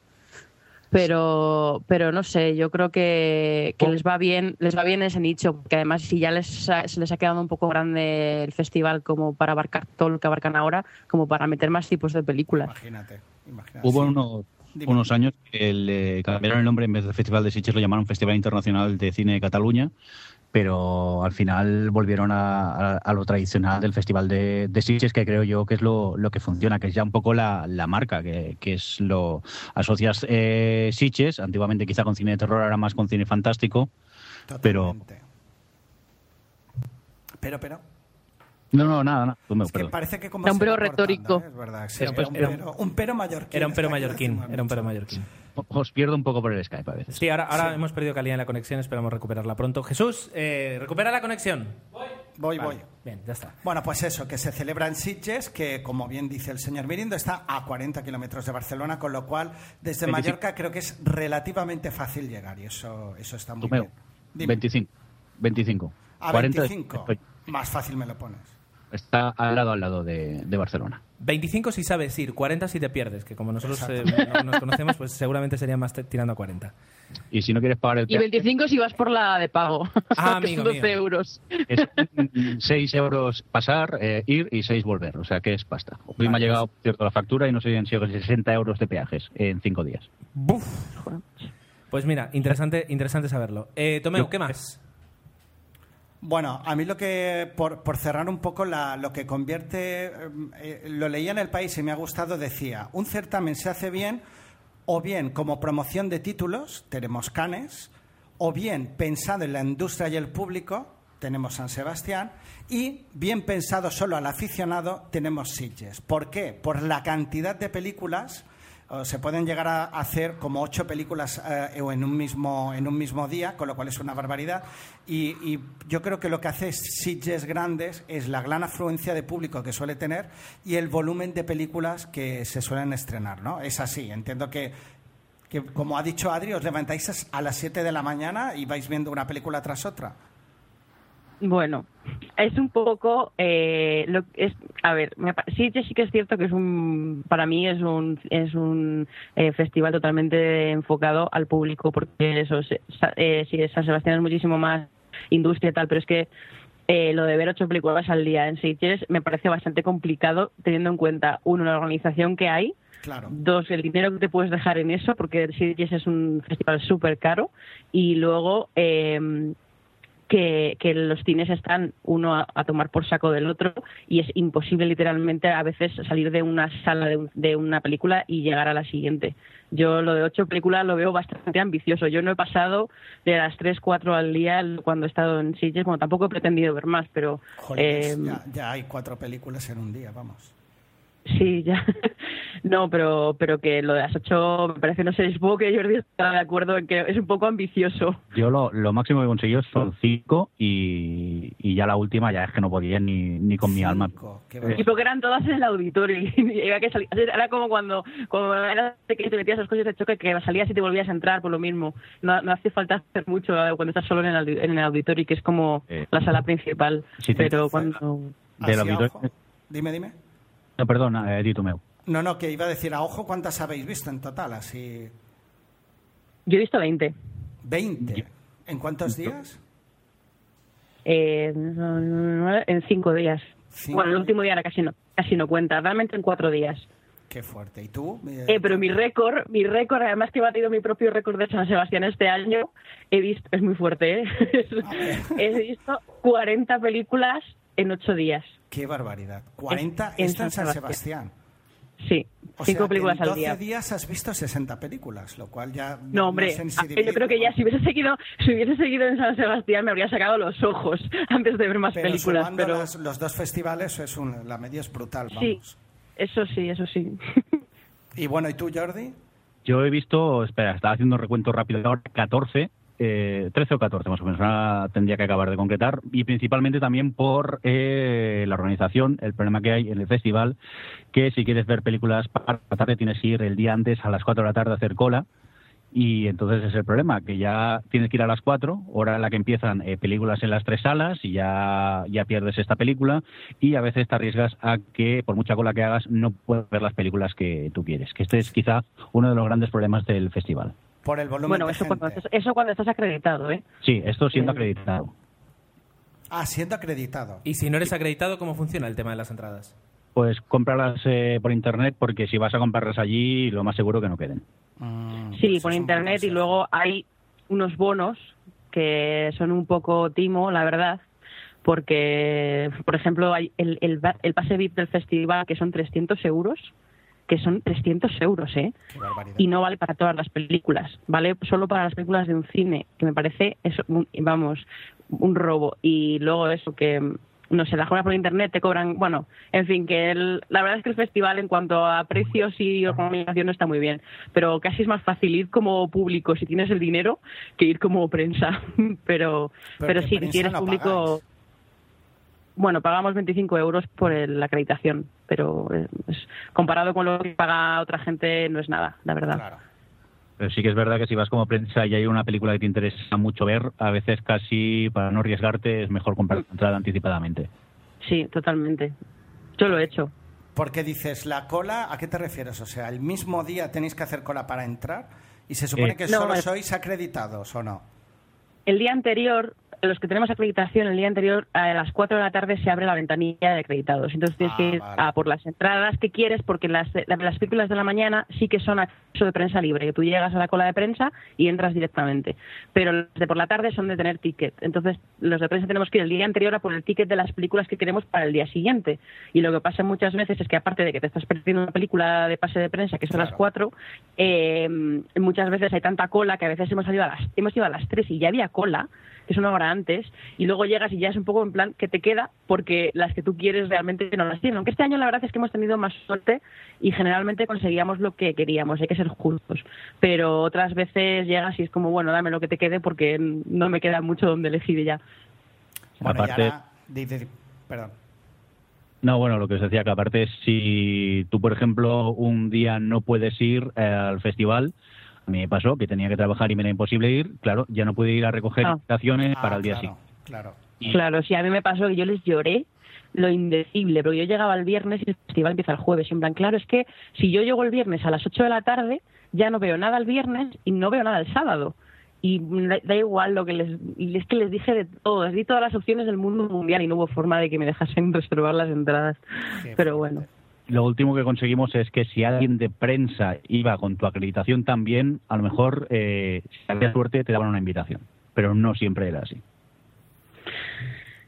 Pero, pero no sé, yo creo que, que les va bien, les va bien ese nicho, porque además si ya les ha- se les ha quedado un poco grande el festival como para abarcar todo lo que abarcan ahora, como para meter más tipos de películas. Imagínate, imagínate. Hubo unos, unos años que le cambiaron el nombre en vez de Festival de Sitges, lo llamaron Festival Internacional de Cine de Cataluña, pero al final volvieron a, a- a lo tradicional del Festival de, de Sitges, que creo yo que es lo, lo que funciona, que es ya un poco la, la marca, que, que es lo... Asocias eh, Sitges, antiguamente quizá con cine de terror, ahora más con cine fantástico, pero... Totalmente. Pero, pero. No, no, nada, nada. tú me- Es que parece que como Era un pero retórico. ¿eh? Es verdad. sí, Era un era, un pero- pero, un pero mallorquín. Era un pero mallorquín, era un pero mallorquín. Os pierdo un poco por el Skype a veces. Sí, ahora, ahora hemos perdido calidad en la conexión, esperamos recuperarla pronto. Jesús, eh, recupera la conexión. Voy, Vale, voy. Bien, ya está. Bueno, pues eso, que se celebra en Sitges, que como bien dice el señor Mirindo, está a 40 kilómetros de Barcelona, con lo cual desde 25. Mallorca creo que es relativamente fácil llegar y eso, eso está muy Tomeo, bien. Dime. 25. 25. A 40 25. estoy- Más fácil me lo pones. Está al lado al lado de, de Barcelona. 25 si sabes ir, 40 si te pierdes, que como nosotros eh, no- nos conocemos, pues seguramente sería más te- tirando a 40. Y si no quieres pagar el Y peaje, 25 si vas por la de pago. Ah, que son amigo 12 mío. euros. es 6 euros pasar, eh, ir y 6 volver. O sea que es pasta. Hoy me ha llegado por cierto la factura y no sé si han sido 60 euros de peajes en 5 días. Buf. Pues mira, interesante, interesante saberlo. Eh, Tomeo, ¿qué más? Bueno, a mí lo que, por, por cerrar un poco la- lo que convierte, eh, eh, lo leía en el país y me ha gustado, decía, un certamen se hace bien o bien como promoción de títulos, tenemos Canes, o bien pensado en la industria y el público, tenemos San Sebastián, y bien pensado solo al aficionado, tenemos Sitges. ¿Por qué? Por la cantidad de películas se pueden llegar a hacer como ocho películas eh, en un mismo en un mismo día, con lo cual es una barbaridad. Y, yo creo que lo que hace Sitges grandes es la gran afluencia de público que suele tener y el volumen de películas que se suelen estrenar, ¿no? Es así. Entiendo que que como ha dicho Adri, os levantáis a las 7 de la mañana y vais viendo una película tras otra. Bueno, es un poco, eh, lo, es, a ver, me sí, sí que es cierto que es un, para mí es un, es un eh, festival totalmente enfocado al público, porque eso, se- sa- eh, sí, San Sebastián es muchísimo más industria y tal, pero es que eh, lo de ver ocho películas al día en Sitges me parece bastante complicado, teniendo en cuenta, uno, la organización que hay, Claro. Dos, el dinero que te puedes dejar en eso, porque Sitges es un festival súper caro. Y luego, eh, que, que los cines están uno a, a tomar por saco del otro y es imposible literalmente a veces salir de una sala de, un- de una película y llegar a la siguiente. Yo lo de ocho películas lo veo bastante ambicioso. Yo no he pasado de las tres, cuatro al día cuando he estado en Sitges. Bueno, tampoco he pretendido ver más, pero... Jolines, eh, ya, ya hay cuatro películas en un día, vamos. Sí, ya. No, pero, pero que lo de las ocho me parece, no sé, supongo que Jordi estará de acuerdo en que es un poco ambicioso. Yo lo, lo máximo que he conseguido son 5 y, y ya la última ya es que no podía ni, ni con mi alma. Cinco, qué Y porque eran todas en el auditorio. Y había que salir. Era como cuando, cuando pequeño te metías los coches de choque que salías y te volvías a entrar por lo mismo. No, no hace falta hacer mucho eh, cuando estás solo en el, en el auditorio, que es como Eh, la sala principal. sí, te- pero cuando... Del Así a auditorio- ojo. Dime, dime. No, perdona, eh, di tú, Meu. No, no, que iba a decir a ojo cuántas habéis visto en total, así Yo he visto 20. 20. ¿En cuántos días? Eh, en cinco días. Cinco bueno, el último día era casi no, casi no cuenta. Realmente en cuatro días. Qué fuerte. ¿Y tú? Eh, pero mi récord, mi récord, además que he batido mi propio récord de San Sebastián este año, he visto, es muy fuerte, ¿eh? he visto 40 películas en ocho días. Qué barbaridad. 40 En- en San San Sebastián. Sí, O cinco sea, películas en al 12 día. días has visto 60 películas, lo cual ya... No, hombre, si ah, yo dividir, creo que ya ¿no? si hubiese seguido, si hubiese seguido en San Sebastián me habría sacado los ojos antes de ver más Pero películas. Pero las- los dos festivales, es un- la media es brutal, sí, eso sí, eso sí. Y bueno, ¿y tú, Jordi? Yo he visto, espera, estaba haciendo un recuento rápido ahora, 14, eh, 13 o 14 más o menos, ahora tendría que acabar de concretar, y principalmente también por eh, la organización, el problema que hay en el festival, que si quieres ver películas para la tarde tienes que ir el día antes a las 4 de la tarde a hacer cola, y entonces es el problema, que ya tienes que ir a las 4, hora en la que empiezan eh, películas en las tres salas y ya, ya pierdes esta película. Y a veces te arriesgas a que por mucha cola que hagas no puedes ver las películas que tú quieres, que este es quizá uno de los grandes problemas del festival. Por el volumen Bueno, de eso gente. cuando, estás, eso cuando estás acreditado, ¿eh? Sí, esto siendo acreditado. Ah, siendo acreditado. Y si no eres acreditado, ¿cómo funciona el tema de las entradas? Pues cómpralas eh, por internet porque si vas a comprarlas allí lo más seguro que no queden. Mm, Sí, eso por internet y luego hay unos bonos que son un poco timo, la verdad, porque, por ejemplo, hay el, el, el pase VIP del festival que son 300 euros, que son 300 euros, ¿eh? Y no vale para todas las películas, vale solo para las películas de un cine, que me parece, un- vamos, un robo. Y luego eso que no sé, las compras por internet te cobran, bueno, en fin, que el- la verdad es que el festival en cuanto a precios y organización no está muy bien, pero casi es más fácil ir como público si tienes el dinero que ir como prensa, pero, Pero sí, si no público... Bueno, pagamos 25 euros por el- la acreditación, pero eh, es- comparado con lo que paga otra gente no es nada, la verdad. Claro. Pero sí que es verdad que si vas como prensa y hay una película que te interesa mucho ver, a veces casi para no arriesgarte es mejor comprar la entrada anticipadamente. Sí, totalmente. Yo lo he hecho. Porque dices, la cola, ¿a qué te refieres? O sea, el mismo día tenéis que hacer cola para entrar y se supone Eh, que no, solo es- sois acreditados, ¿o no? El día anterior, los que tenemos acreditación, el día anterior a las 4 de la tarde se abre la ventanilla de acreditados. Entonces tienes Ah, que ir vale. a por las entradas que quieres, porque las, la- las películas de la mañana sí que son acceso de prensa libre, que tú llegas a la cola de prensa y entras directamente. Pero las de por la tarde son de tener ticket. Entonces los de prensa tenemos que ir el día anterior a por el ticket de las películas que queremos para el día siguiente. Y lo que pasa muchas veces es que aparte de que te estás perdiendo una película de pase de prensa, que son Claro. las 4, eh, muchas veces hay tanta cola que a veces hemos salido a las, hemos ido a las 3 y ya había cola, que es una hora antes, y luego llegas y ya es un poco en plan que te queda porque las que tú quieres realmente no las tienen. Aunque este año la verdad es que hemos tenido más suerte y generalmente conseguíamos lo que queríamos, hay que ser justos. Pero otras veces llegas y es como, bueno, dame lo que te quede porque no me queda mucho donde elegir ya. Bueno, Aparte- perdón. No, bueno, lo que os decía que aparte si tú, por ejemplo, un día no puedes ir eh, al festival, me pasó que tenía que trabajar y me era imposible ir, claro, ya no pude ir a recoger Ah. invitaciones Ah, para el día claro, siguiente. Claro. Y- Claro, sí, a mí me pasó que yo les lloré lo indecible, porque yo llegaba el viernes y el festival empieza el jueves. Y en plan, claro, es que si yo llego el viernes a las 8 de la tarde, ya no veo nada el viernes y no veo nada el sábado. Y da, igual lo que les... Y es que les dije de todo, les di todas las opciones del mundo mundial y no hubo forma de que me dejasen reservar las entradas. Qué Pero fuerte. bueno. Lo último que conseguimos es que si alguien de prensa iba con tu acreditación también, a lo mejor, eh, si había suerte, te daban una invitación. Pero no siempre era así.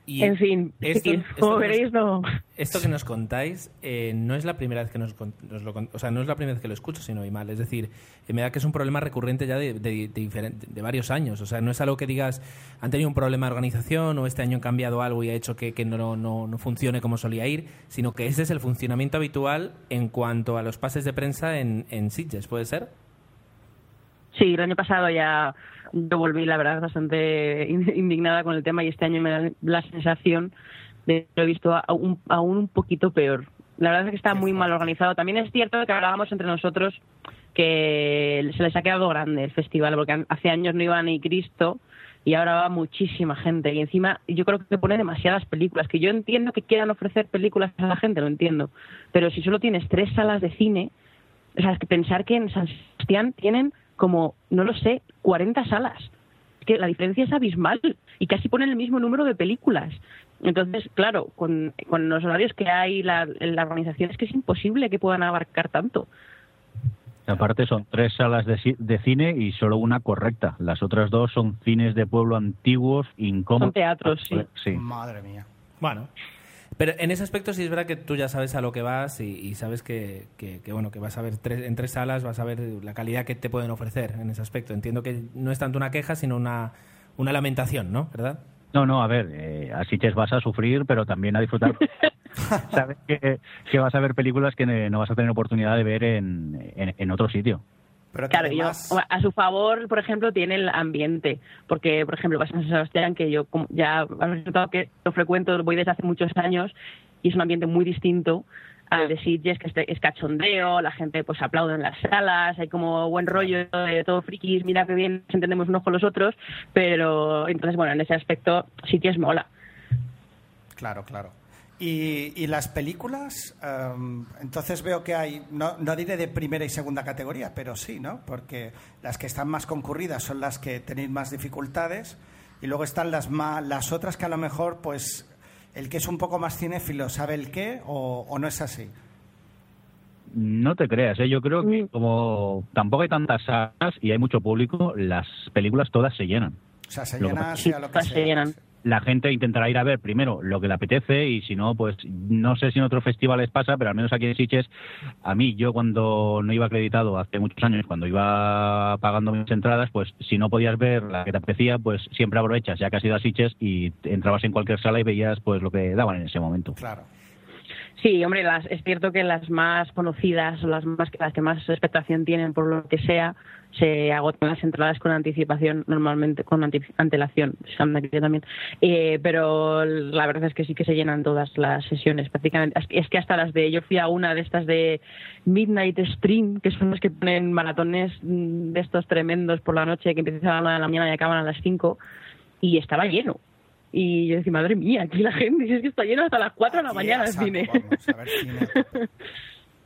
Y en fin, esto- como que nos- veréis, no... Esto que nos contáis eh, no es la primera vez que nos, nos lo o sea, no es la primera vez que lo escucho, sino y mal. Es decir, me da que es un problema recurrente ya de, de, de varios años. O sea, no es algo que digas han tenido un problema de organización o este año han cambiado algo y ha hecho que, que no, no, no funcione como solía ir, sino que ese es el funcionamiento habitual en cuanto a los pases de prensa en, en Sitges, ¿puede ser? Sí, el año pasado ya yo volví, la verdad, bastante in- indignada con el tema y este año me da la sensación de que lo he visto aún, aún un poquito peor. La verdad es que está muy mal organizado. También es cierto que hablábamos entre nosotros que se les ha quedado grande el festival, porque hace años no iba ni Cristo y ahora va muchísima gente. Y encima yo creo que pone demasiadas películas, que yo entiendo que quieran ofrecer películas a la gente, lo entiendo. Pero si solo tienes tres salas de cine, o sea, es que pensar que en San Sebastián tienen como, no lo sé, 40 salas. Es que la diferencia es abismal y casi ponen el mismo número de películas. Entonces, claro, con, con los horarios que hay, la, la organización es que es imposible que puedan abarcar tanto. Aparte son tres salas de, ci- de cine y solo una correcta. Las otras dos son cines de pueblo antiguos, incómodos. Son teatros, sí. Sí. Madre mía. Bueno. Pero en ese aspecto sí es verdad que tú ya sabes a lo que vas y, y sabes que, que- que, bueno que vas a ver tres, en tres salas, vas a ver la calidad que te pueden ofrecer en ese aspecto. Entiendo que no es tanto una queja, sino una, una lamentación, ¿no? ¿Verdad? No, no, a ver, eh, a Sitges vas a sufrir, pero también a disfrutar. sabes que, que, vas a ver películas que no vas a tener oportunidad de ver en, en, otro sitio. Pero claro, yo, a su favor, por ejemplo, tiene el ambiente, porque, por ejemplo, vas a San Sebastián, que yo ya habéis notado que lo frecuento, voy desde hace muchos años, y es un ambiente muy distinto al de Sitges, que es cachondeo, la gente pues aplaude en las salas, hay como buen rollo de todo frikis, mira que bien nos entendemos unos con los otros, pero entonces, bueno, en ese aspecto Sitges mola. Claro, claro. Y, las películas, em, entonces veo que hay, no, no, diré de primera y segunda categoría, pero sí, ¿no? Porque las que están más concurridas son las que tenéis más dificultades y luego están las, más, las otras que a lo mejor, pues, el que es un poco más cinéfilo sabe el qué o, no es así. No te creas, ¿eh? yo creo que mm. como tampoco hay tantas salas y hay mucho público, las películas todas se llenan. O sea, se llenan sea lo que Se llenan la gente intentará ir a ver primero lo que le apetece y si no, pues no sé si en otros festivales pasa, pero al menos aquí en Siches, a mí, yo cuando no iba acreditado hace muchos años, cuando iba pagando mis entradas, pues si no podías ver la que te apetecía, pues siempre aprovechas, ya que has ido a Siches y entrabas en cualquier sala y veías pues lo que daban en ese momento. Claro. Sí, hombre, las, es cierto que las más conocidas las, más, las que más expectación tienen por lo que sea, se agotan las entradas con anticipación, normalmente con antelación, también. Eh, pero la verdad es que sí que se llenan todas las sesiones, prácticamente. Es que hasta las de, yo fui a una de estas de Midnight Stream, que son las que ponen maratones de estos tremendos por la noche, que empiezan a la la mañana y acaban a las cinco, y estaba lleno. Y yo decía, madre mía, aquí la gente dice que está lleno hasta las 4 de la mañana el cine.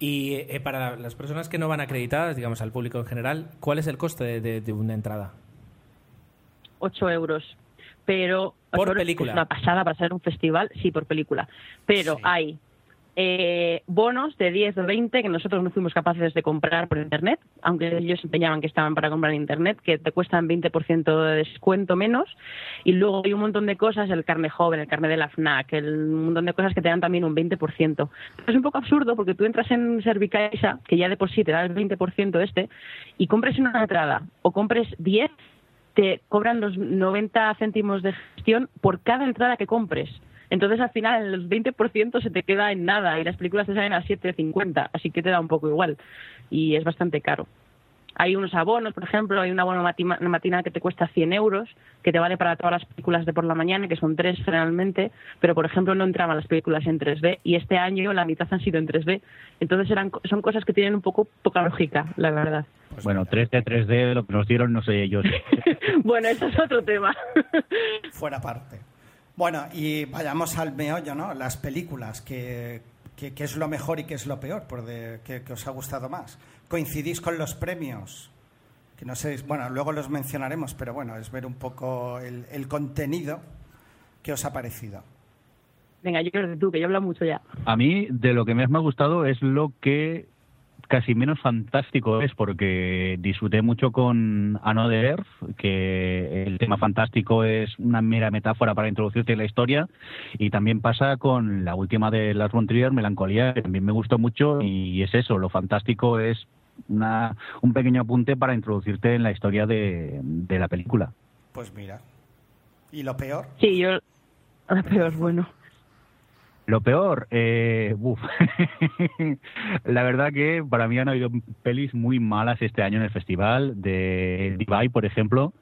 y eh, para las personas que no van acreditadas, digamos, al público en general, ¿cuál es el coste de, una entrada? 8 euros. Pero por película. Es una pasada para ser un festival, sí, por película. Pero hay eh, bonos de 10 o 20 que nosotros no fuimos capaces de comprar por internet, aunque ellos empeñaban que estaban para comprar en internet, que te cuestan 20% de descuento menos. Y luego hay un montón de cosas, el carne joven, el carne de la FNAC, el, un montón de cosas que te dan también un 20%. es un poco absurdo porque tú entras en Servicaixa, que ya de por sí te da el 20% este, y compres una entrada o compres 10, te cobran los 90 céntimos de gestión por cada entrada que compres. Entonces al final el 20% se te queda en nada y las películas te salen a 7.50, así que te da un poco igual y es bastante caro. Hay unos abonos, por ejemplo, hay un abono matinal que te cuesta 100 euros, que te vale para todas las películas de por la mañana, que son tres generalmente, pero por ejemplo no entraban las películas en 3D y este año la mitad han sido en 3D. Entonces eran, son cosas que tienen un poco poca lógica, la verdad. Pues bueno, 3D, 3D, lo que nos dieron no sé ellos. bueno, eso es otro tema. Fuera parte. Bueno, y vayamos al meollo, ¿no? Las películas, ¿qué que, es lo mejor y qué es lo peor? Por de, ¿qué, os ha gustado más? ¿Coincidís con los premios? Que no sé, bueno, luego los mencionaremos, pero bueno, es ver un poco el, el contenido que os ha parecido. Venga, yo creo que tú, que yo hablo mucho ya. A mí, de lo que más me ha gustado es lo que casi menos fantástico es porque disfruté mucho con Another Earth, que el tema fantástico es una mera metáfora para introducirte en la historia, y también pasa con la última de Lars von Trier, Melancolía, que también me gustó mucho, y es eso, lo fantástico es una, un pequeño apunte para introducirte en la historia de, de la película. Pues mira. ¿Y lo peor? Sí, yo... Lo peor, bueno. Lo peor, eh, la verdad que para mí han habido pelis muy malas este año en el festival. De Divide, por ejemplo,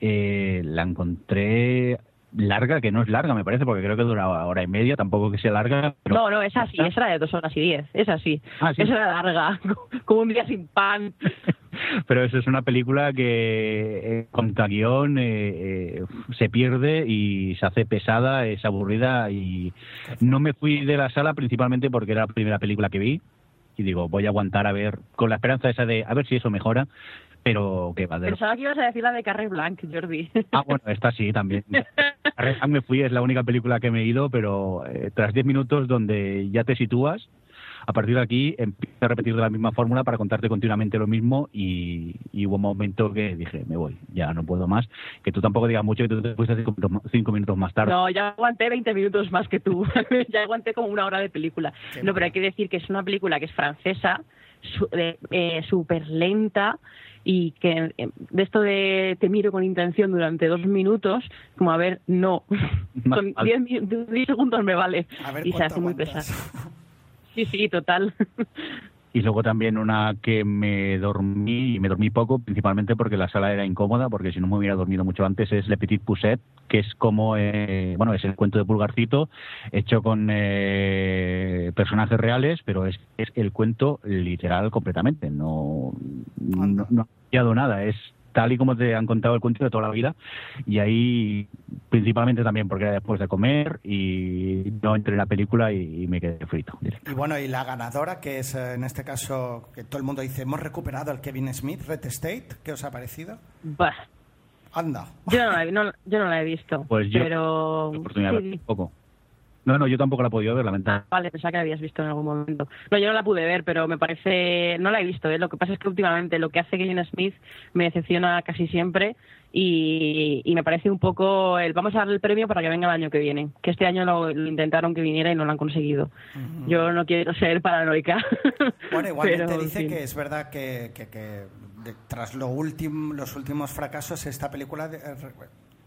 eh, la encontré larga, que no es larga, me parece, porque creo que dura hora y media, tampoco que sea larga. No, no, es así, es la de dos horas y diez, es así. Ah, es la larga, como un día sin pan. pero eso es una película que eh, con guion eh, eh, se pierde y se hace pesada, es aburrida y no me fui de la sala principalmente porque era la primera película que vi y digo, voy a aguantar a ver, con la esperanza esa de a ver si eso mejora, pero que va Pensaba que ibas a decir la de Carré Blanc, Jordi. Ah, bueno, esta sí, también. Carré Blanc me fui, es la única película que me he ido, pero tras 10 minutos donde ya te sitúas a partir de aquí empiezo a repetir de la misma fórmula para contarte continuamente lo mismo y, hubo un momento que dije, me voy, ya no puedo más. Que tú tampoco digas mucho que tú te fuiste cinco, minutos más tarde. No, ya aguanté 20 minutos más que tú. ya aguanté como una hora de película. no, pero hay que decir que es una película que es francesa, súper eh, lenta y que eh, de esto de te miro con intención durante dos minutos, como a ver, no, con vale. 10 mi- 10 segundos me vale. A ver y se hace muy pesado. Sí, sí, total. Y luego también una que me dormí, y me dormí poco, principalmente porque la sala era incómoda, porque si no me hubiera dormido mucho antes, es Le Petit Pousset, que es como, eh, bueno, es el cuento de Pulgarcito, hecho con eh, personajes reales, pero es, es el cuento literal completamente, no, no, no ha cambiado nada, es tal y como te han contado el cuento de toda la vida, y ahí principalmente también porque era después de comer y no entré en la película y, y me quedé frito. directo. Y bueno, y la ganadora, que es eh, en este caso, que todo el mundo dice, hemos recuperado al Kevin Smith, Red State, ¿qué os ha parecido? Bah, Anda. yo, no la, he- no- yo no la he visto, Pues yo pero... oportunidad sí, poco. No, no, yo tampoco la he podido ver, lamentablemente. Vale, pensaba que la habías visto en algún momento. No, yo no la pude ver, pero me parece. No la he visto, ¿eh? Lo que pasa es que últimamente lo que hace Kevin Smith me decepciona casi siempre y, y me parece un poco el vamos a darle el premio para que venga el año que viene. Que este año lo, lo intentaron que viniera y no lo han conseguido. Yo no quiero ser paranoica. Bueno, igualmente pero, en dice fin. que es verdad que, que- que de- tras lo último, los últimos fracasos, esta película de- eh,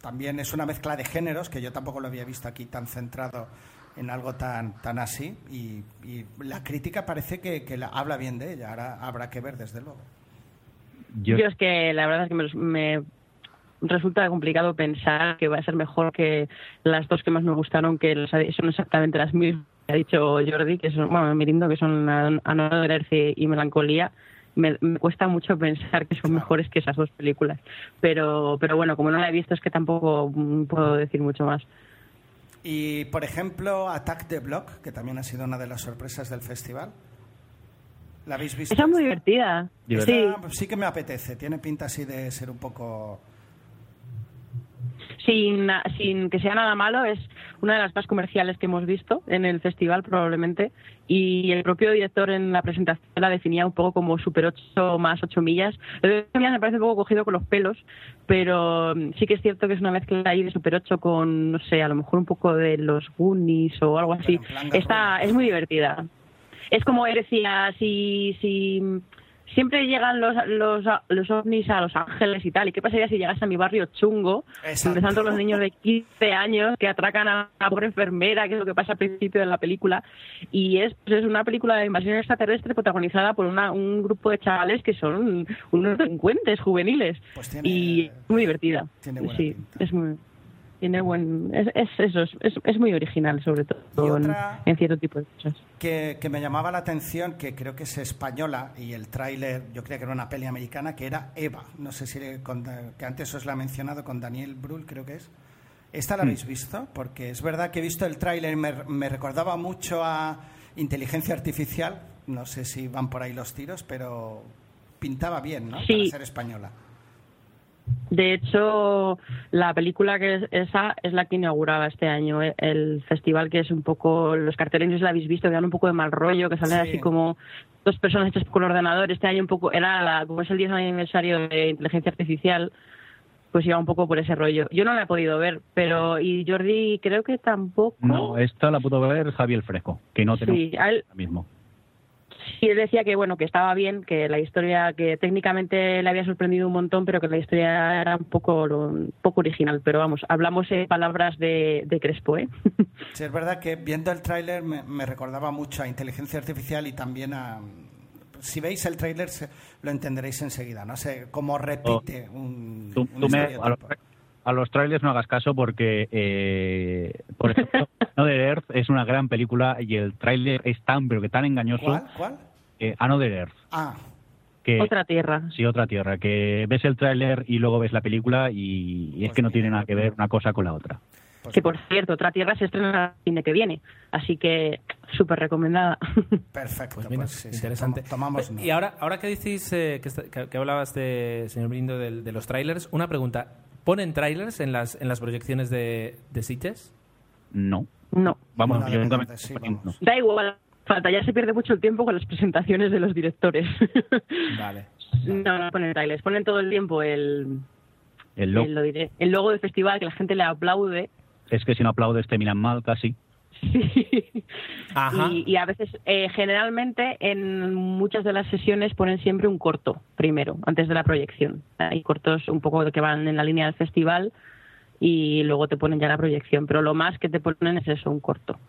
también es una mezcla de géneros, que yo tampoco lo había visto aquí tan centrado en algo tan, tan así. Y, y la crítica parece que, que la, habla bien de ella. Ahora habrá que ver, desde luego. Yo, Yo es que la verdad es que me, me resulta complicado pensar que va a ser mejor que las dos que más me gustaron, que las- son exactamente las mismas que ha dicho Jordi, que son, bueno, Mirindo, que son Earth y Melancolía. Me, me cuesta mucho pensar que son mejores que esas dos películas. Pero, pero bueno, como no la he visto, es que tampoco mm, puedo decir mucho más. Y, por ejemplo, Attack the Block, que también ha sido una de las sorpresas del festival. ¿La habéis visto? Esa es muy divertida. Esta Sí, sí que me apetece. Tiene pinta así de ser un poco... sin, sin que sea nada malo, es una de las más comerciales que hemos visto en el festival probablemente. Y el propio director en la presentación la definía un poco como Super 8 más 8 millas. 8 millas me parece un poco cogido con los pelos, pero mm, sí que es cierto que es una mezcla ahí de Super 8 con, no sé, a lo mejor un poco de los Goonies o algo así. Está, es muy divertida. Es como él decía, si, si siempre llegan los, los, los ovnis a Los Ángeles y tal, ¿y qué pasaría si llegas a mi barrio chungo, Exacto. donde están todos los niños de 15 años que atracan a una pobre enfermera, que es lo que pasa al principio de la película? Y es, pues es una película de invasión extraterrestre protagonizada por una, un grupo de chavales que son unos delincuentes juveniles. Pues tiene- y es muy divertida. tiene buena sí, pinta. es muy... Tiene buen, es, es eso, es, es, muy original sobre todo en, cierto tipo de cosas. que, que me llamaba la atención, que creo que es española, y el tráiler, yo creía que era una peli americana, que era Eva. No sé si con- que antes os la he mencionado con Daniel Brühl, creo que es. ¿Esta la habéis visto? Porque es verdad que he visto el tráiler y me, me recordaba mucho a inteligencia artificial. No sé si van por ahí los tiros, pero pintaba bien, ¿no? Sí. Para ser española. De hecho, la película que es esa es la que inauguraba este año eh, el festival, que es un poco, los carteles no sé si la habéis visto, que dan un poco de mal rollo, que salen Sí. así como dos personas hechas con ordenador. Este año un poco, era la, como es el 10 aniversario de inteligencia artificial, pues iba un poco por ese rollo. Yo no la he podido ver, pero, y Jordi creo que tampoco. no, esta la pudo ver Javier Fresco, que no tenemos Sí, él, ahora mismo. Sí, él decía que bueno, que estaba bien, que la historia, que técnicamente le había sorprendido un montón, pero que la historia era un poco, un poco original. Pero vamos, hablamos en palabras de, de Crespo, ¿eh? Sí, es verdad que viendo el tráiler me, me recordaba mucho a inteligencia artificial y también a... Si veis el tráiler se- lo entenderéis enseguida, no sé cómo repite un, Tú, un tú me- a. a los trailers no hagas caso porque, eh, por ejemplo, Another Earth es una gran película y el tráiler es tan, pero que tan engañoso. ¿Cuál? ¿Cuál? eh, Another Earth. Ah, Que, Otra tierra. Sí, otra tierra. Que ves el tráiler y luego ves la película y, y es Pues que no mira. tiene nada que ver una cosa con la otra. pues Que por cierto, otra tierra se estrena el cine que viene. Así que súper recomendada. perfecto. Pues mira, pues sí, sí, interesante. tom- tomamos y nota. ahora, ahora que decís eh, que, que- hablabas de, señor Brindo, de, los trailers, una pregunta. ¿Ponen trailers en las, en las proyecciones de, de Sitges? No. no. Vamos, No, yo nunca me... sí, vamos. no. Da igual. Falta, ya se pierde mucho el tiempo con las presentaciones de los directores. Vale. no, no ponen trailers, ponen todo el tiempo el, El logo. el, lo diré, el logo del festival, que la gente le aplaude Es que si no aplaudes te miran mal casi. Sí. Ajá. Y, y a veces, eh, generalmente, en muchas de las sesiones ponen siempre un corto primero, antes de la proyección. Hay cortos un poco que van en la línea del festival y luego te ponen ya la proyección. Pero lo más que te ponen es eso, un corto.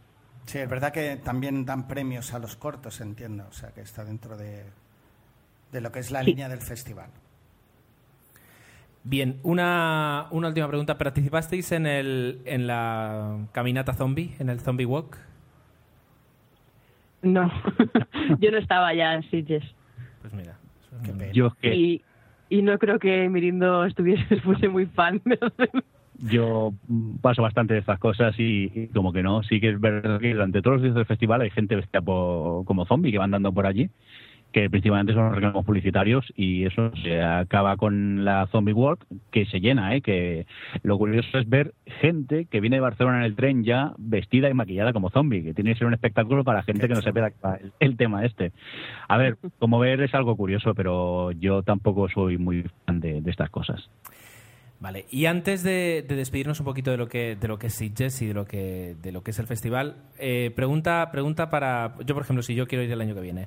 Sí, es verdad que también dan premios a los cortos, entiendo. O sea, que está dentro de, de lo que es la Sí. línea del festival. Bien, una, una última pregunta. ¿Participasteis en, el, en la caminata zombie, en el zombie walk? No, yo no estaba ya en Sitges. Pues mira. Qué pena. Yo es que Y, y no creo que Mirindo estuviese fuese muy fan. yo mm, paso bastante de estas cosas y, y como que no, sí que es verdad que durante todos los días del festival hay gente vestida po- como zombie que va andando por allí, que principalmente son reclamos publicitarios y eso se acaba con la Zombie Walk, que se llena, ¿eh? que lo curioso es ver gente que viene de Barcelona en el tren ya vestida y maquillada como zombie, que tiene que ser un espectáculo para gente que no sepa el, el tema este. A ver, como ver es algo curioso, pero yo tampoco soy muy fan de- de estas cosas. Vale, y antes de, de despedirnos un poquito de lo que de lo que es Sitges y de lo que de lo que es el festival, eh, pregunta pregunta para yo por ejemplo si yo quiero ir el año que viene.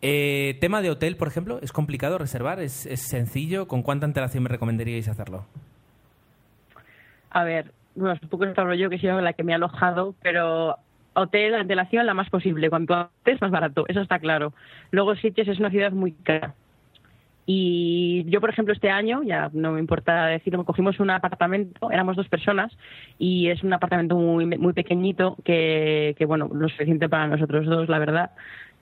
Eh, tema de hotel, por ejemplo, es complicado reservar, es, es sencillo. ¿Con cuánta antelación me recomendaríais hacerlo? A ver, bueno, es un poco esta rollo que he la que me ha alojado, pero hotel, antelación, la más posible. Cuanto antes, más barato, eso está claro. Luego, Sitges es una ciudad muy cara. Y yo, por ejemplo, este año, ya no me importa decirlo, cogimos un apartamento, éramos dos personas, y es un apartamento muy, muy pequeñito que, que, bueno, lo suficiente para nosotros dos, la verdad,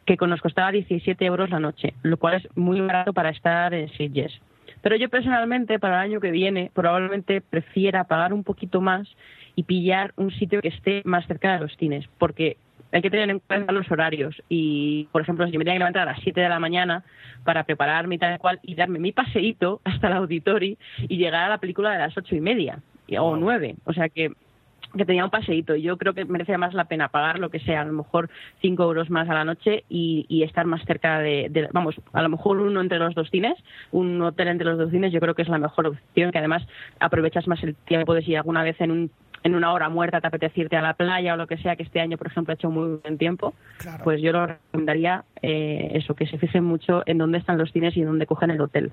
que nos costaba 17 euros la noche, lo cual es muy barato para estar en Sitges. Pero yo personalmente, para el año que viene, probablemente prefiera pagar un poquito más y pillar un sitio que esté más cerca de los cines, porque hay que tener en cuenta los horarios. Y, por ejemplo, si yo me tenía que levantar a las 7 de la mañana para prepararme y tal cual, y darme mi paseíto hasta el auditorio y llegar a la película de las ocho y media o nueve. O sea que que tenía un paseíto. Yo creo que merece más la pena pagar lo que sea, a lo mejor 5 euros más a la noche y, y estar más cerca de, de- vamos, a lo mejor uno entre los dos cines, un hotel entre los dos cines, yo creo que es la mejor opción, que además aprovechas más el tiempo de si alguna vez en un en una hora muerta te apetece irte a la playa o lo que sea, que este año, por ejemplo, ha hecho muy buen tiempo, Claro. pues yo lo recomendaría eh, eso, que se fijen mucho en dónde están los cines y en dónde cogen el hotel.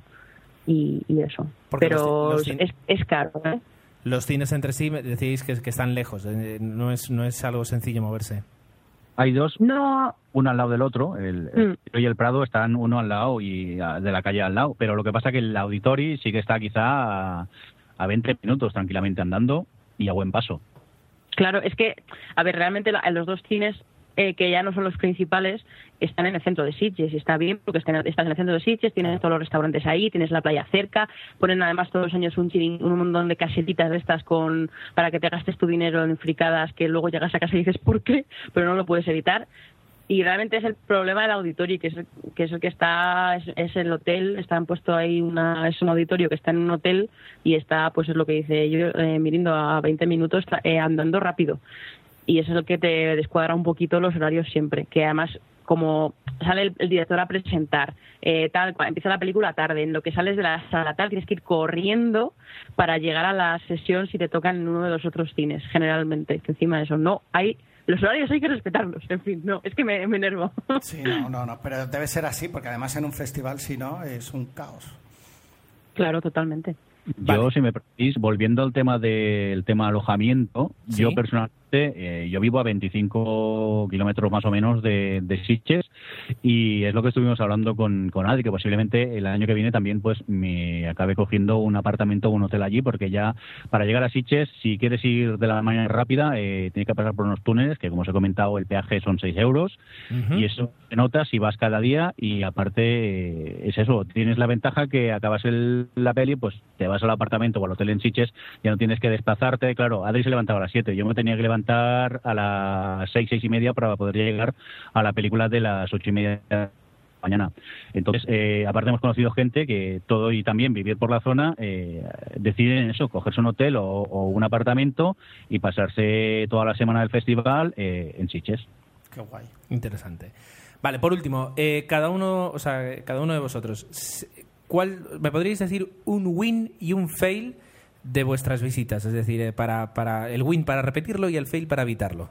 Y, y eso. Porque Pero los es, es caro, ¿eh? Los cines entre sí me decíais que, que están lejos, eh, no es, no es algo sencillo moverse. Hay dos, No, uno al lado del otro. El, el Mm. Y el Prado están uno al lado y a- de la calle al lado. Pero lo que pasa es que el Auditori sí que está quizá a, a 20 minutos tranquilamente andando y a buen paso. Claro, es que, a ver, realmente la- los dos cines eh, que ya no son los principales están en el centro de Sitges y está bien porque están- estás en el centro de Sitges, tienes todos los restaurantes ahí, tienes la playa cerca, ponen además todos los años un, chirin- un montón de casetitas de estas con para que te gastes tu dinero en fricadas que luego llegas a casa y dices ¿por qué? Pero no lo puedes evitar. Y realmente es el problema del auditorio, que es, el- que es el que está, es, es el hotel, están puesto ahí una, es un auditorio que está en un hotel y está, pues es lo que dice yo, eh, Mirindo, a 20 minutos eh, andando rápido. Y eso es lo que te descuadra un poquito los horarios siempre, que además como sale el, el director a presentar, eh, tal, cual, empieza la película tarde, en lo que sales de la sala tal, tienes que ir corriendo para llegar a la sesión si te tocan en uno de los otros cines, generalmente, que encima de eso no hay los horarios hay que respetarlos, en fin, no, es que me, me enervo. Sí, no, no, no, pero debe ser así, porque además en un festival, si no, es un caos. claro, totalmente. Yo, si me permitís, volviendo al tema del tema alojamiento, Sí. yo personalmente, eh, yo vivo a 25 kilómetros más o menos de, de Sitges y es lo que estuvimos hablando con, con Adri, que posiblemente el año que viene también pues me acabe cogiendo un apartamento o un hotel allí, porque ya para llegar a Sitges, si quieres ir de la manera rápida, eh, tienes que pasar por unos túneles, que como os he comentado, el peaje son 6 euros, Ujú. y eso se nota si vas cada día y aparte eh, es eso, tienes la ventaja que acabas el, la peli, pues te vas al apartamento o al hotel en Siches, ya no tienes que desplazarte, claro, Adri se levantaba a las 7, yo me tenía que levantar a las 6, 6 y media para poder llegar a la película de las 8 y media mañana. Entonces, eh, aparte hemos conocido gente que todo y también vivir por la zona eh, deciden eso, cogerse un hotel o, un apartamento y pasarse toda la semana del festival eh, en Siches. Qué guay. Interesante. Vale, por último, eh, cada uno, o sea, cada uno de vosotros, ¿cuál me podríais decir un win y un fail de vuestras visitas? Es decir, eh, para, para el win para repetirlo y el fail para evitarlo.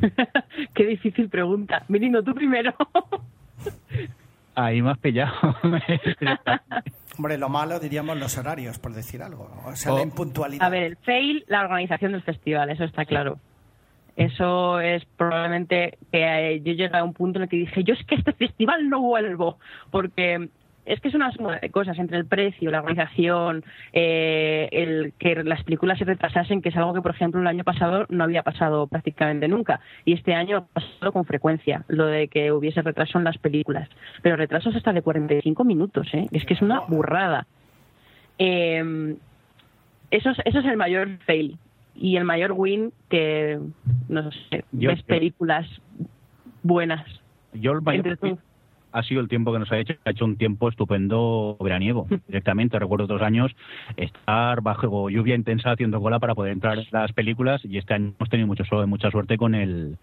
Qué difícil pregunta. Viniendo tú primero. Ahí me has pillado. Hombre, lo malo diríamos los horarios, por decir algo. O sea, Oh. la impuntualidad. A ver, el fail, la organización del festival, eso está claro. Eso es probablemente que eh, yo llegué a un punto en el que dije, yo es que este festival no vuelvo, porque es que es una suma de cosas entre el precio, la organización, eh, el que las películas se retrasasen, que es algo que, por ejemplo, el año pasado no había pasado prácticamente nunca, y este año ha pasado con frecuencia, lo de que hubiese retraso en las películas. Pero retrasos hasta de 45 minutos, ¿eh? es que es una burrada. Eh, eso es, eso es el mayor fail. Y el mayor win que, no sé, Yo- ves películas buenas. Yo el mayor. Ha sido el tiempo que nos ha hecho, ha hecho un tiempo estupendo veraniego. Directamente, recuerdo otros años estar bajo lluvia intensa haciendo cola para poder entrar en las películas y este año hemos tenido mucho, mucha suerte con el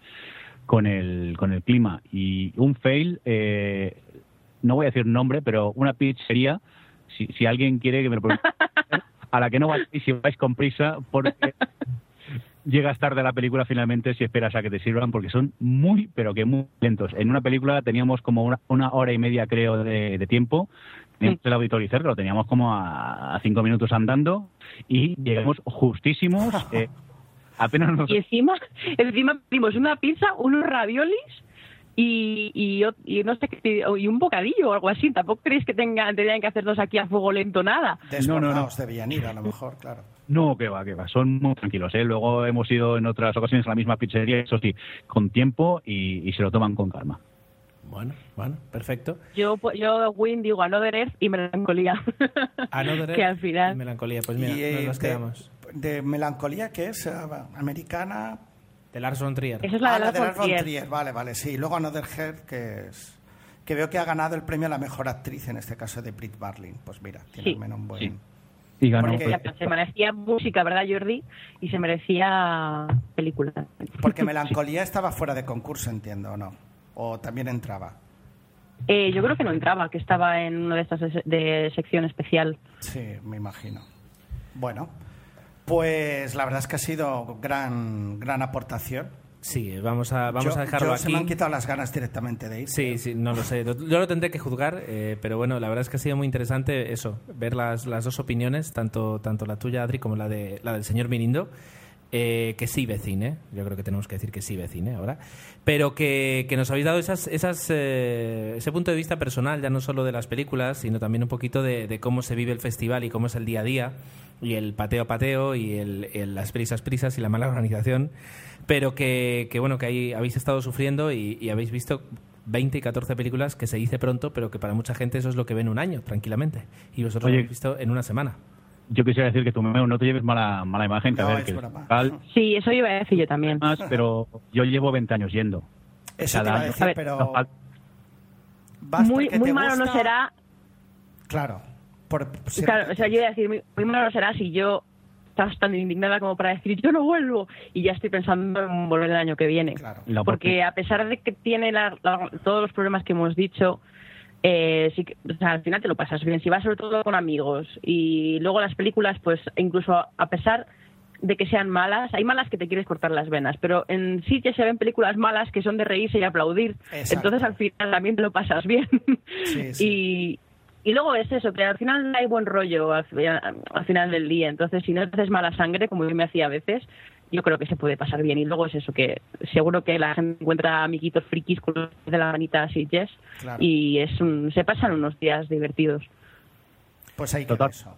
con el con el clima y un fail eh, no voy a decir nombre pero una pizzería si, si alguien quiere que me lo pregunte, a la que no vais si vais con prisa porque llegas tarde a la película finalmente si esperas a que te sirvan porque son muy pero que muy lentos en una película teníamos como una, una hora y media creo de, de tiempo teníamos el auditorio cerca lo teníamos como a, a cinco minutos andando y llegamos justísimos eh, apenas nos Y encima, encima pedimos una pizza, unos raviolis y, y, no sé qué, y un bocadillo o algo así. Tampoco creéis que tengan, tendrían que hacerlos aquí a fuego lento nada. No, no, no. Debían ir, a lo mejor, claro. No, que va, que va. Son muy tranquilos. ¿eh? Luego hemos ido en otras ocasiones a la misma pizzería, eso sí, con tiempo y, y se lo toman con calma. Bueno, bueno, perfecto. Yo, pues, yo Win digo Another Earth y melancolía. Another que Earth al final. y Melancolía. Pues mira, Y, eh, nos las de, quedamos. de melancolía, que es eh, americana. De Lars von Trier. Esa es la Ah, de la Lars de von Lars von Trier. Trier, Vale, vale, sí. Luego Another Head, que es. Que veo que ha ganado el premio a la mejor actriz, en este caso de Brit Barlin. Pues mira, tiene Sí. al menos un buen. Sí. Y ganó. Porque- Ya, pues, se merecía música, ¿verdad, Jordi? Y se merecía película. Porque Melancolía estaba fuera de concurso, entiendo, ¿o no? O también entraba. Eh, yo creo que no entraba, que estaba en una de estas de, de sección especial. Sí, me imagino. Bueno, pues la verdad es que ha sido gran, gran aportación. Sí, vamos a, vamos Yo- a dejarlo yo aquí. Se me han quitado las ganas directamente de ir. Sí, sí, no lo sé. Yo lo tendré que juzgar, eh, pero bueno, la verdad es que ha sido muy interesante eso, ver las, las dos opiniones, tanto, tanto la tuya, Adri, como la, de, la del señor Mirindo, eh, que sí ve cine, yo creo que tenemos que decir que sí ve cine ahora, pero que, que nos habéis dado esas, esas, eh, ese punto de vista personal, ya no solo de las películas, sino también un poquito de, de cómo se vive el festival y cómo es el día a día, y el pateo a pateo, y el, el- las prisas prisas y la mala organización, pero que, que bueno, que ahí habéis estado sufriendo y, y habéis visto 20 y 14 películas que se dice pronto, pero que para mucha gente eso es lo que ven un año, tranquilamente. Y vosotros Oye. lo habéis visto en una semana. Yo quisiera decir que tú no te lleves mala, mala imagen, que a No, ver, es que Sí, eso iba a decir yo también. más, pero yo llevo 20 años yendo. Eso te iba a año. decir, A ver, pero. No ¿vas Muy, muy te malo no gusta? será Claro. Por, Claro, o sea, yo iba a decir, muy, muy malo será si yo estás tan indignada como para decir, yo no vuelvo, y ya estoy pensando en volver el año que viene. Claro. La Porque a pesar de que tiene la- la- todos los problemas que hemos dicho, eh, sí que, o sea, al final te lo pasas bien. Si vas sobre todo con amigos y luego las películas, pues incluso a pesar de que sean malas, hay malas que te quieres cortar las venas, pero en sí que se ven películas malas que son de reírse y aplaudir. Exacto. Entonces al final también te lo pasas bien. Sí, sí. Y, y luego es eso, que al final hay buen rollo al, fi- al final del día. Entonces, si no te haces mala sangre, como yo me hacía a veces, yo creo que se puede pasar bien. Y luego es eso, que seguro que la gente encuentra amiguitos frikis con los de la manita así, yes, Claro. y es un- se pasan unos días divertidos. Pues ahí Total. eso.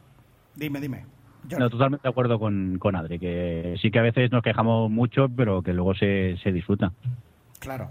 Dime, dime. Yo- No, totalmente de acuerdo con, con Adri, que sí que a veces nos quejamos mucho, pero que luego se, se disfruta. Claro.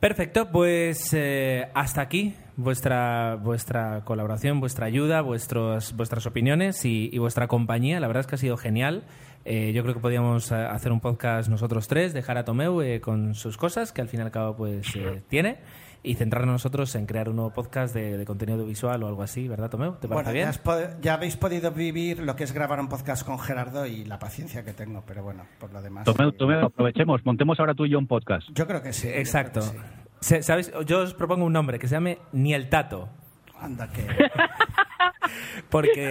Perfecto, pues eh, hasta aquí vuestra vuestra colaboración, vuestra ayuda, vuestros, vuestras opiniones y, vuestra compañía. La verdad es que ha sido genial. Eh, yo creo que podíamos eh, hacer un podcast nosotros tres, dejar a Tomeu eh, con sus cosas, que al fin y al cabo pues tiene, y centrarnos nosotros en crear un nuevo podcast de, de contenido visual o algo así, ¿verdad, Tomeu? ¿Te parece Bueno, bien? ya, ya habéis podido vivir lo que es grabar un podcast con Gerardo y la paciencia que tengo, pero bueno, por lo demás. Tomeo, Tomeo, aprovechemos, montemos ahora tú y yo un podcast. Yo creo que sí. yo Exacto. que sí. Se- ¿Sabéis? Yo os propongo un nombre que se llame Ni el Tato. Anda, que. Porque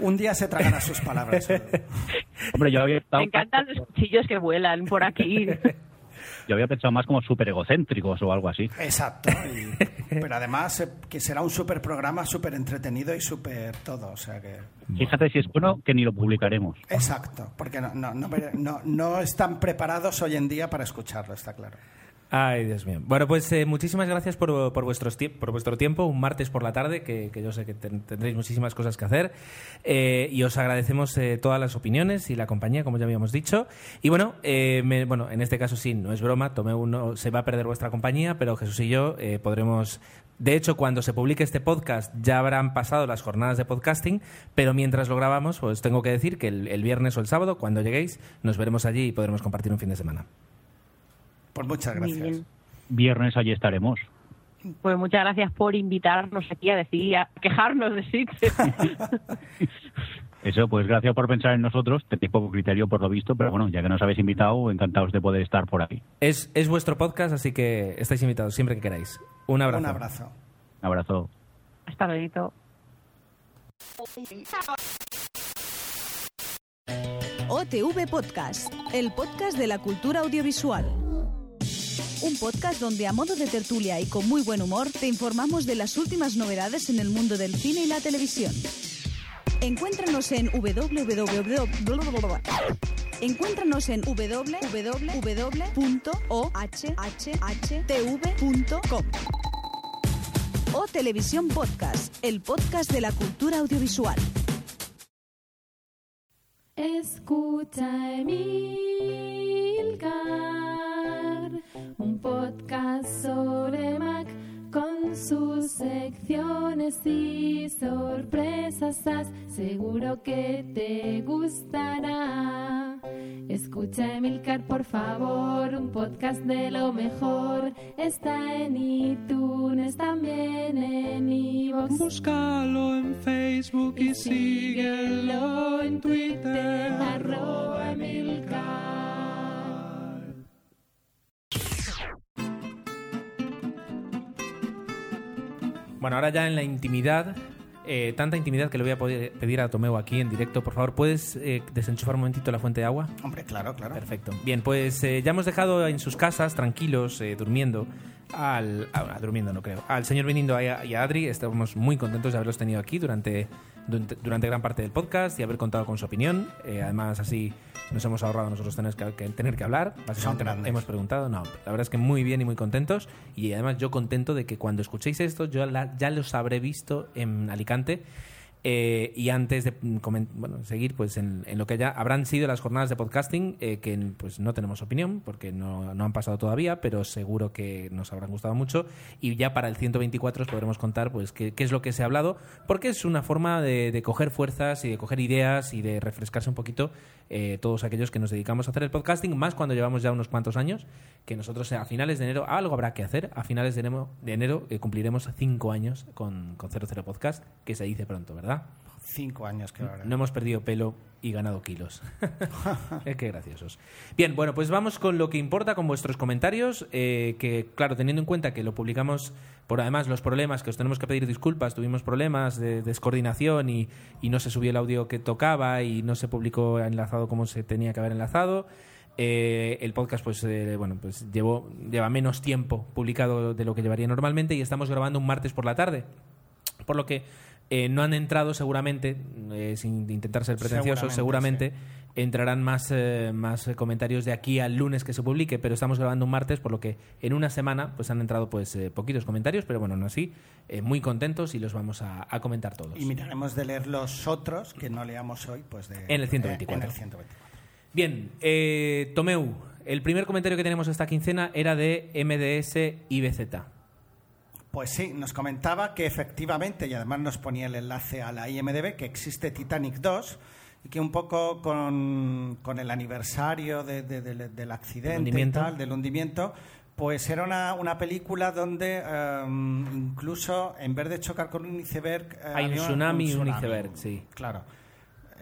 Un día se tragará sus palabras. Hombre, yo había, Me estado- encantan los cuchillos que vuelan por aquí. yo había pensado más como súper egocéntricos o algo así. Exacto. y- pero además eh, que será un súper programa, súper entretenido y súper todo. O sea que... Fíjate si es bueno que ni lo publicaremos. Exacto, porque no, no, no, no, no están preparados hoy en día para escucharlo, está claro. Ay, Dios mío. Bueno, pues eh, muchísimas gracias por, por, vuestros por vuestro tiempo, un martes por la tarde, que, yo sé que ten- tendréis muchísimas cosas que hacer. Eh, y os agradecemos eh, todas las opiniones y la compañía, como ya habíamos dicho. Y bueno, me- bueno, en este caso sí, no es broma, tomé uno, se va a perder vuestra compañía, pero Jesús y yo podremos... De hecho, cuando se publique este podcast ya habrán pasado las jornadas de podcasting, pero mientras lo grabamos, pues tengo que decir que el viernes o el sábado, cuando lleguéis, nos veremos allí y podremos compartir un fin de semana. Pues muchas gracias. Viernes allí estaremos. Pues muchas gracias por invitarnos aquí a decir, a quejarnos de Sitges. Eso, pues gracias por pensar en nosotros. Tenéis poco criterio por lo visto, pero bueno, ya que nos habéis invitado, encantados de poder estar por aquí. Es, es vuestro podcast, así que estáis invitados siempre que queráis. Un abrazo. Un abrazo. Un abrazo. Hasta luego. OTV Podcast, el podcast de la cultura audiovisual. Un podcast donde a modo de tertulia y con muy buen humor te informamos de las últimas novedades en el mundo del cine y la televisión. Encuéntranos en www. Encuéntranos en www.ohhtv.com. O Televisión Podcast, el podcast de la cultura audiovisual. Escucha Emilcar, sobre Mac con sus secciones y sorpresas. Seguro que te gustará. Escucha Emilcar, por favor, un podcast de lo mejor. Está en iTunes, también en iVoox. Búscalo en Facebook y síguelo en Twitter. Arroba Emilcar. Bueno, ahora ya en la intimidad, eh, tanta intimidad que le voy a poder pedir a Tomeo aquí en directo. Por favor, ¿puedes eh, desenchufar un momentito la fuente de agua? Hombre, claro, claro. Perfecto. Bien, pues eh, ya hemos dejado en sus casas, tranquilos, eh, durmiendo, al... ah, durmiendo no creo. Al señor Benindo y a, y a Adri. Estamos muy contentos de haberlos tenido aquí durante, durante, gran parte del podcast y haber contado con su opinión. Eh, además, así nos hemos ahorrado nosotros tener que, que- tener que hablar. Básicamente hemos preguntado. No, la verdad es que muy bien y muy contentos. Y además yo contento de que cuando escuchéis esto, yo la- ya los habré visto en Alicante. Eh, y antes de bueno, seguir pues en, en lo que ya habrán sido las jornadas de podcasting, eh, que pues no tenemos opinión porque no, no han pasado todavía, pero seguro que nos habrán gustado mucho. Y ya para el 124 os podremos contar pues qué, es lo que se ha hablado, porque es una forma de coger fuerzas y de coger ideas y de refrescarse un poquito eh, todos aquellos que nos dedicamos a hacer el podcasting, más cuando llevamos ya unos cuantos años, que nosotros a finales de enero algo habrá que hacer. A finales de enero, de enero eh, cumpliremos cinco años con, con 00 Podcast, que se dice pronto, ¿verdad? Cinco años que ahora. No hemos perdido pelo y ganado kilos. Qué graciosos. Bien, bueno, pues vamos con lo que importa, con vuestros comentarios, eh, que claro, teniendo en cuenta que lo publicamos por además los problemas, que os tenemos que pedir disculpas, tuvimos problemas de descoordinación y, y no se subió el audio que tocaba y no se publicó enlazado como se tenía que haber enlazado. Eh, el podcast pues eh, bueno pues llevó, lleva menos tiempo publicado de lo que llevaría normalmente y estamos grabando un martes por la tarde por lo que eh, no han entrado seguramente, eh, sin intentar ser pretenciosos, Seguramente, seguramente, entrarán más, eh, más comentarios de aquí al lunes que se publique, pero estamos grabando un martes, por lo que en una semana pues han entrado pues poquitos comentarios, pero bueno, aún así, muy contentos y los vamos a, a comentar todos. Y miraremos de leer los otros que no leamos hoy, pues de, En el 124. eh, en el 124. Bien, eh, Tomeu, el primer comentario que tenemos esta quincena era de MDS IBZ. Pues sí, nos comentaba que efectivamente, y además nos ponía el enlace a la IMDB, que existe Titanic 2 y que un poco con, con el aniversario de- de- de- del accidente y tal, del hundimiento, pues era una, una película donde em, incluso en vez de chocar con un iceberg... eh, Hay un tsunami y un iceberg, sí. Claro.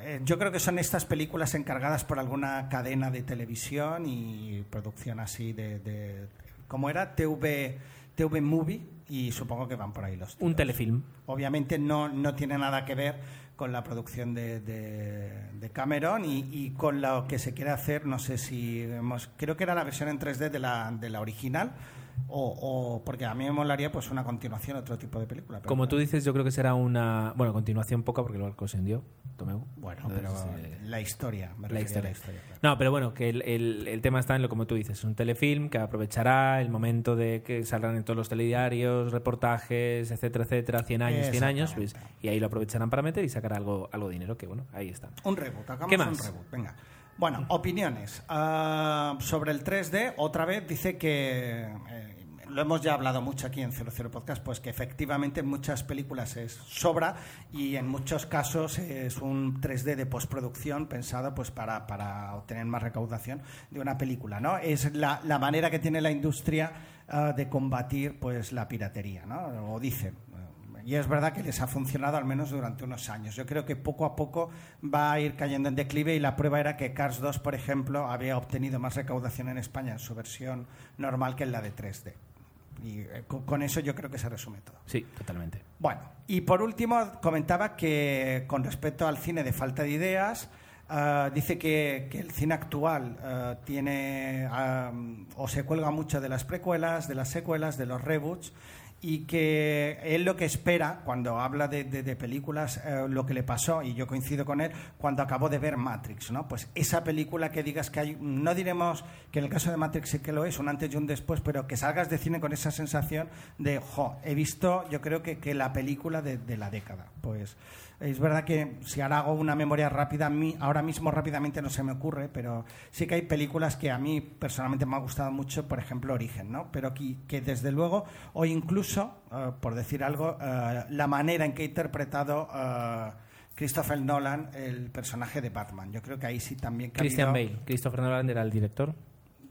Eh, yo creo que son estas películas encargadas por alguna cadena de televisión y producción así de... de ¿Cómo era? TV, TV Movie Y supongo que van por ahí los Un tiros. telefilm. Obviamente no, no tiene nada que ver con la producción de, de- de Cameron y, y con lo que se quiere hacer, no sé si hemos, creo que era la versión en 3D de la, de la original, o, o- porque a mí me molaría pues una continuación, otro tipo de película. pero Como tú dices, yo creo que será una. Bueno, continuación poca porque luego se hundió. Tomeu. Bueno, Entonces, pero eh, la historia, me la historia. la historia. claro. No, pero bueno, que el, el- el tema está en lo como tú dices, un telefilm que aprovechará el momento de que saldrán en todos los telediarios, reportajes, etcétera, etcétera, 100 años, 100 años, pues, y ahí lo aprovecharán para meter y sacar algo, algo de dinero, que bueno, ahí está. Un reboot, hagamos ¿Qué un más? reboot, venga. Bueno, opiniones. Ah, sobre el 3D, otra vez dice que, eh, lo hemos ya hablado mucho aquí en 00 Podcast, pues que efectivamente en muchas películas es sobra y en muchos casos es un 3D de postproducción pensado pues para, para obtener más recaudación de una película, ¿no? Es la, la manera que tiene la industria ah, de combatir pues la piratería, ¿no? O dice, y es verdad que les ha funcionado al menos durante unos años. Yo creo que poco a poco va a ir cayendo en declive y la prueba era que Cars 2, por ejemplo, había obtenido más recaudación en España en su versión normal que en la de 3D. Y eh, con, eso yo creo que se resume todo. Sí, totalmente. Bueno, y por último comentaba que con respecto al cine de falta de ideas, ah, dice que, que el cine actual ah, tiene ah, o se cuelga mucho de las precuelas, de las secuelas, de los reboots y que él lo que espera cuando habla de, de- películas, eh, lo que le pasó, y yo coincido con él, cuando acabó de ver Matrix, ¿no? Pues esa película que digas que hay, no diremos que en el caso de Matrix sí que lo es, un antes y un después, pero que salgas de cine con esa sensación de, jo, he visto, yo creo que, que la película de, de la década. Pues es verdad que si ahora hago una memoria rápida, a mí ahora mismo rápidamente no se me ocurre, pero sí que hay películas que a mí personalmente me ha gustado mucho, por ejemplo Origen, ¿no? Pero que, que desde luego, o incluso, eh, por decir algo, eh, la manera en que ha interpretado eh, Christopher Nolan el personaje de Batman. Yo creo que ahí sí también... Christian Bale, Christopher Nolan era el director.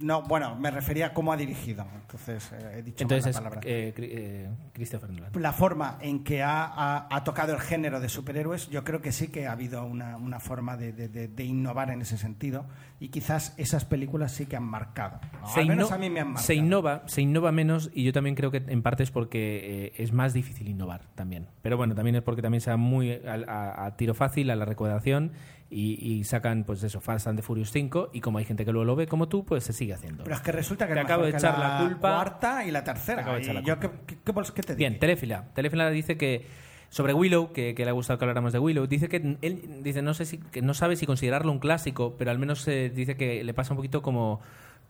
No, bueno, me refería a cómo ha dirigido, entonces eh, he dicho mal la palabra. eh, eh, Christopher Nolan. la forma en que ha, ha- ha tocado el género de superhéroes, yo creo que sí que ha habido una, una forma de, de- de- de innovar en ese sentido y quizás esas películas sí que han marcado. ¿no? Se Al menos a mí me han marcado. se innova, se innova menos y yo también creo que en parte es porque eh, es más difícil innovar también. Pero bueno, también es porque también se va muy a, a tiro fácil a la recaudación y, y sacan pues eso, Fast and the Furious 5 y como hay gente que luego lo ve como tú, pues se sigue haciendo. Pero es que resulta que Te acabo de echar la culpa. cuarta y la tercera. Te acabo de echar la culpa. ¿qué, qué, qué- qué te digo? Bien, Telefila. Telefila dice que sobre Willow, que, que le ha gustado que habláramos de Willow, dice que él dice no sé si que no sabe si considerarlo un clásico, pero al menos eh, dice que le pasa un poquito como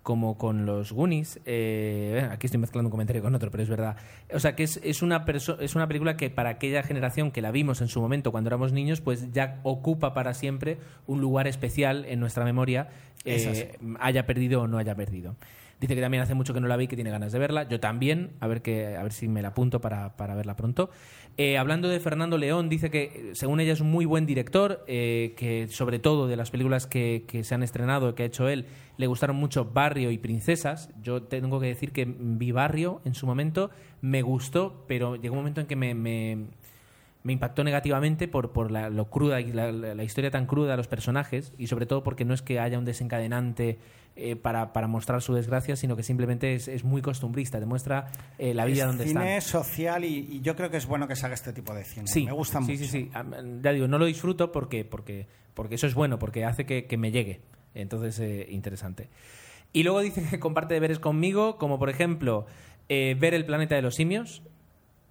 como con los Goonies. eh, aquí estoy mezclando un comentario con otro, pero es verdad. O sea, que es, es, una es una película que para aquella generación que la vimos en su momento cuando éramos niños, pues ya ocupa para siempre un lugar especial en nuestra memoria, eh, haya perdido o no haya perdido. Dice que también hace mucho que no la vi, que tiene ganas de verla. Yo también, a ver, que, a ver si me la apunto para, para verla pronto. Eh, hablando de Fernando León, dice que según ella es un muy buen director, eh, que sobre todo de las películas que, que se han estrenado, que ha hecho él, le gustaron mucho Barrio y Princesas. Yo tengo que decir que vi Barrio en su momento, me gustó, pero llegó un momento en que me, me, impactó negativamente por, por la, lo cruda la- la historia tan cruda de los personajes y sobre todo porque no es que haya un desencadenante eh, para, para mostrar su desgracia, sino que simplemente es, es muy costumbrista, demuestra eh, la vida es donde cine están. social y, y yo creo que es bueno que se haga este tipo de cine. Sí, me gusta sí, mucho. Sí, sí, Am- Ya digo, no lo disfruto porque, porque, porque eso es bueno, porque hace que, que me llegue. Entonces, eh, interesante. Y luego dice que comparte deberes conmigo, como por ejemplo, eh, ver el planeta de los simios.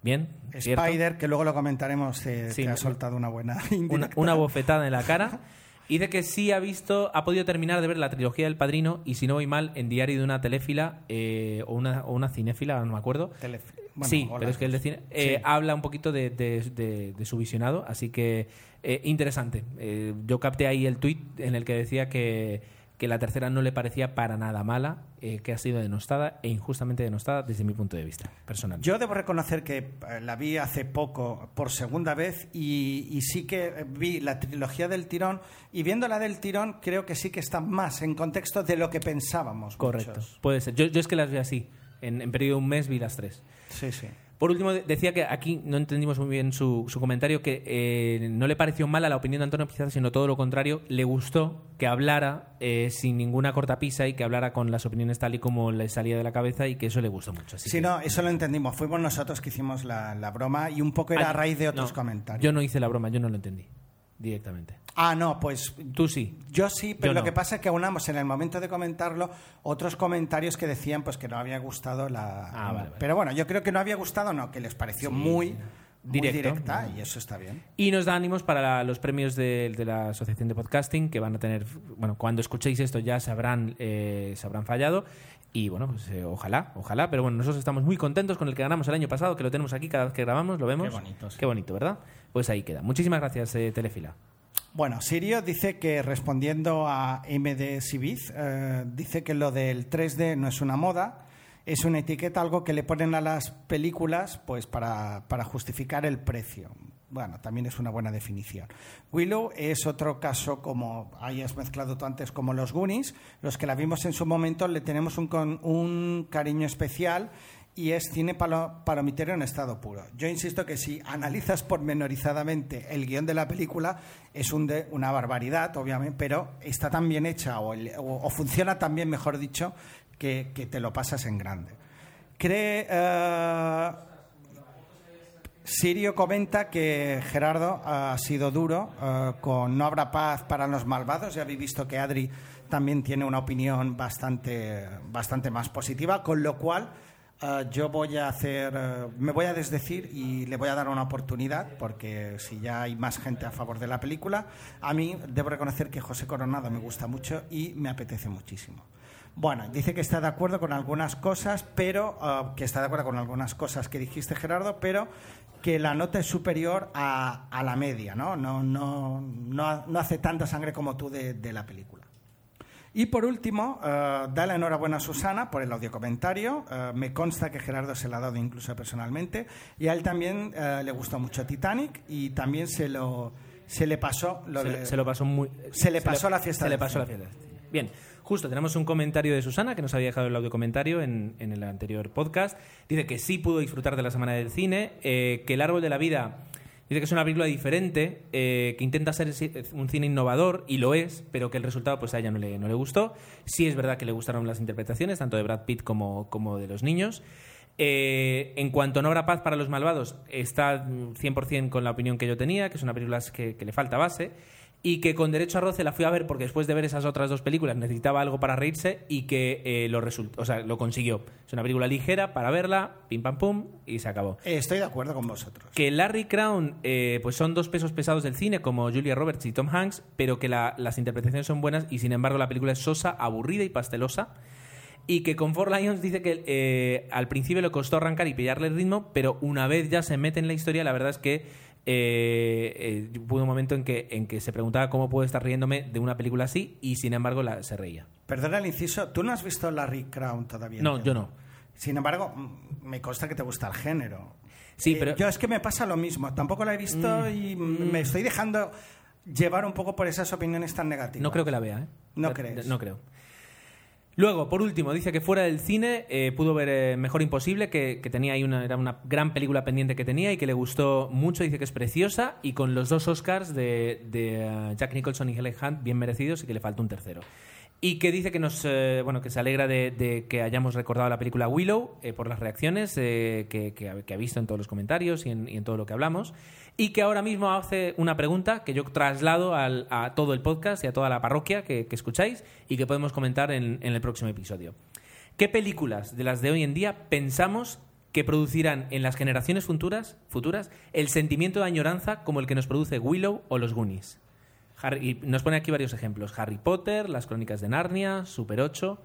Bien, cierto. Spider, que luego lo comentaremos, eh, Sí, te ha soltado una buena una, una bofetada en la cara. Y de que sí ha visto, ha podido terminar de ver la trilogía del Padrino y si no voy mal, en Diario de una teléfila eh, o, una, o una cinéfila, no me acuerdo. Telef- bueno, sí, pero es que el de cine eh, Sí. habla un poquito de, de- de- de su visionado, así que eh, interesante. Eh, yo capté ahí el tuit en el que decía que, que la tercera no le parecía para nada mala, eh, que ha sido denostada e injustamente denostada desde mi punto de vista personal. Yo debo reconocer que eh, la vi hace poco por segunda vez y, y sí que vi la trilogía del tirón y viéndola del tirón creo que sí que está más en contexto de lo que pensábamos. Correcto, muchos. puede ser. Yo, yo es que las vi así. En, en periodo de un mes vi las tres. Sí, sí. Por último, de- decía que aquí no entendimos muy bien su, su comentario, que eh, no le pareció mala la opinión de Antonio Pizarro, sino todo lo contrario, le gustó que hablara eh, sin ninguna cortapisa y que hablara con las opiniones tal y como le salía de la cabeza y que eso le gustó mucho. Así Sí, que- no, eso lo entendimos. Fuimos nosotros que hicimos la, la broma y un poco era Ah, a raíz de otros no, comentarios. Yo no hice la broma, yo no lo entendí directamente. Ah, no, pues Tú sí. yo sí, pero Yo lo no. que pasa es que aunamos en el momento de comentarlo otros comentarios que decían pues que no había gustado la... Ah, vale, vale. Pero bueno, yo creo que no había gustado, no, que les pareció muy, Directo. directa y eso está bien. Y nos da ánimos para la- los premios de, de la Asociación de Podcasting, que van a tener, bueno, cuando escuchéis esto ya se habrán, eh, se habrán fallado. Y bueno, pues eh, ojalá, ojalá. Pero bueno, nosotros estamos muy contentos con el que ganamos el año pasado, que lo tenemos aquí cada vez que grabamos, lo vemos. Qué bonito, sí. Qué bonito, ¿verdad? Pues ahí queda. Muchísimas gracias, eh, Telefila. Bueno, Sirio dice que respondiendo a MD Civiz, eh, dice que lo del 3D no es una moda, es una etiqueta, algo que le ponen a las películas pues para, para justificar el precio. Bueno, también es una buena definición. Willow es otro caso como hayas mezclado tú antes como los Goonies, los que la vimos en su momento le tenemos un, con- un cariño especial y es cine palo- palomitero en estado puro. Yo insisto que si analizas pormenorizadamente el guion de la película, es una barbaridad, obviamente, pero está tan bien hecha o, funciona tan bien, mejor dicho, que, que te lo pasas en grande. Cree. eh, Sirio comenta que Gerardo ha sido duro eh, con No habrá paz para los malvados. Ya habéis visto que Adri también tiene una opinión bastante, bastante más positiva, con lo cual eh, yo voy a hacer, eh, me voy a desdecir y le voy a dar una oportunidad, porque si ya hay más gente a favor de la película, a mí debo reconocer que José Coronado me gusta mucho y me apetece muchísimo. Bueno, dice que está de acuerdo con algunas cosas, pero eh, que está de acuerdo con algunas cosas que dijiste, Gerardo, pero que la nota es superior a, a la media, ¿no? No, no, hace tanta sangre como tú de la película. Y por último, eh, da la enhorabuena a Susana por el audio comentario. Eh, me consta que Gerardo se lo ha dado incluso personalmente. Y a él también eh, le gustó mucho Titanic y también se lo se le pasó lo se, de- le- se lo pasó muy. se le pasó la fiesta Se le pasó la fiesta. Bien, justo tenemos un comentario de Susana que nos había dejado el audio comentario en, en el anterior podcast. Dice que sí pudo disfrutar de la semana del cine, eh, que El árbol de la vida. Dice que es una película diferente, eh, que intenta ser un cine innovador, y lo es, pero que el resultado pues a ella no le, no le gustó. Sí es verdad que le gustaron las interpretaciones, tanto de Brad Pitt como, de los niños. Eh, en cuanto a No habrá paz para los malvados, está mm, 100% con la opinión que yo tenía, que es una película que le falta base, y que con Derecho a Roce la fui a ver porque después de ver esas otras dos películas necesitaba algo para reírse y que eh, lo, result- o sea, lo consiguió. Es una película ligera para verla, pim pam pum, y se acabó. Eh, Estoy de acuerdo con vosotros. Que Larry Crown eh, pues son dos pesos pesados del cine, como Julia Roberts y Tom Hanks, pero que la- las interpretaciones son buenas y sin embargo la película es sosa, aburrida y pastelosa. Y que con Four Lions dice que eh, al principio le costó arrancar y pillarle el ritmo, pero una vez ya se mete en la historia, la verdad es que eh, eh, hubo un momento en que, en que se preguntaba cómo puedo estar riéndome de una película así y sin embargo la, se reía. Perdona el inciso, ¿tú no has visto Larry Crown todavía? No, yo no. Sin embargo, mm, me consta que te gusta el género. Sí, Eh, pero- Yo es que me pasa lo mismo. Tampoco la he visto y mm, me estoy dejando llevar un poco por esas opiniones tan negativas. No creo que la vea, ¿eh? No Ya- crees. No creo. Luego, por último, dice que fuera del cine eh, pudo ver eh, Mejor Imposible, que, que tenía ahí una, era una gran película pendiente que tenía y que le gustó mucho. Dice que es preciosa y con los dos Oscars de, de, eh, Jack Nicholson y Helen Hunt bien merecidos y que le falta un tercero. Y que dice que nos bueno que se alegra de, que hayamos recordado la película Willow por las reacciones que, ha- visto en todos los comentarios y en, y en todo lo que hablamos. Y que ahora mismo hace una pregunta que yo traslado al- a todo el podcast y a toda la parroquia que, escucháis y que podemos comentar en, en el próximo episodio. ¿Qué películas de las de hoy en día pensamos que producirán en las generaciones futuras, futuras el sentimiento de añoranza como el que nos produce Willow o los Goonies? Harry- y nos pone aquí varios ejemplos. Harry Potter, Las Crónicas de Narnia, Super 8.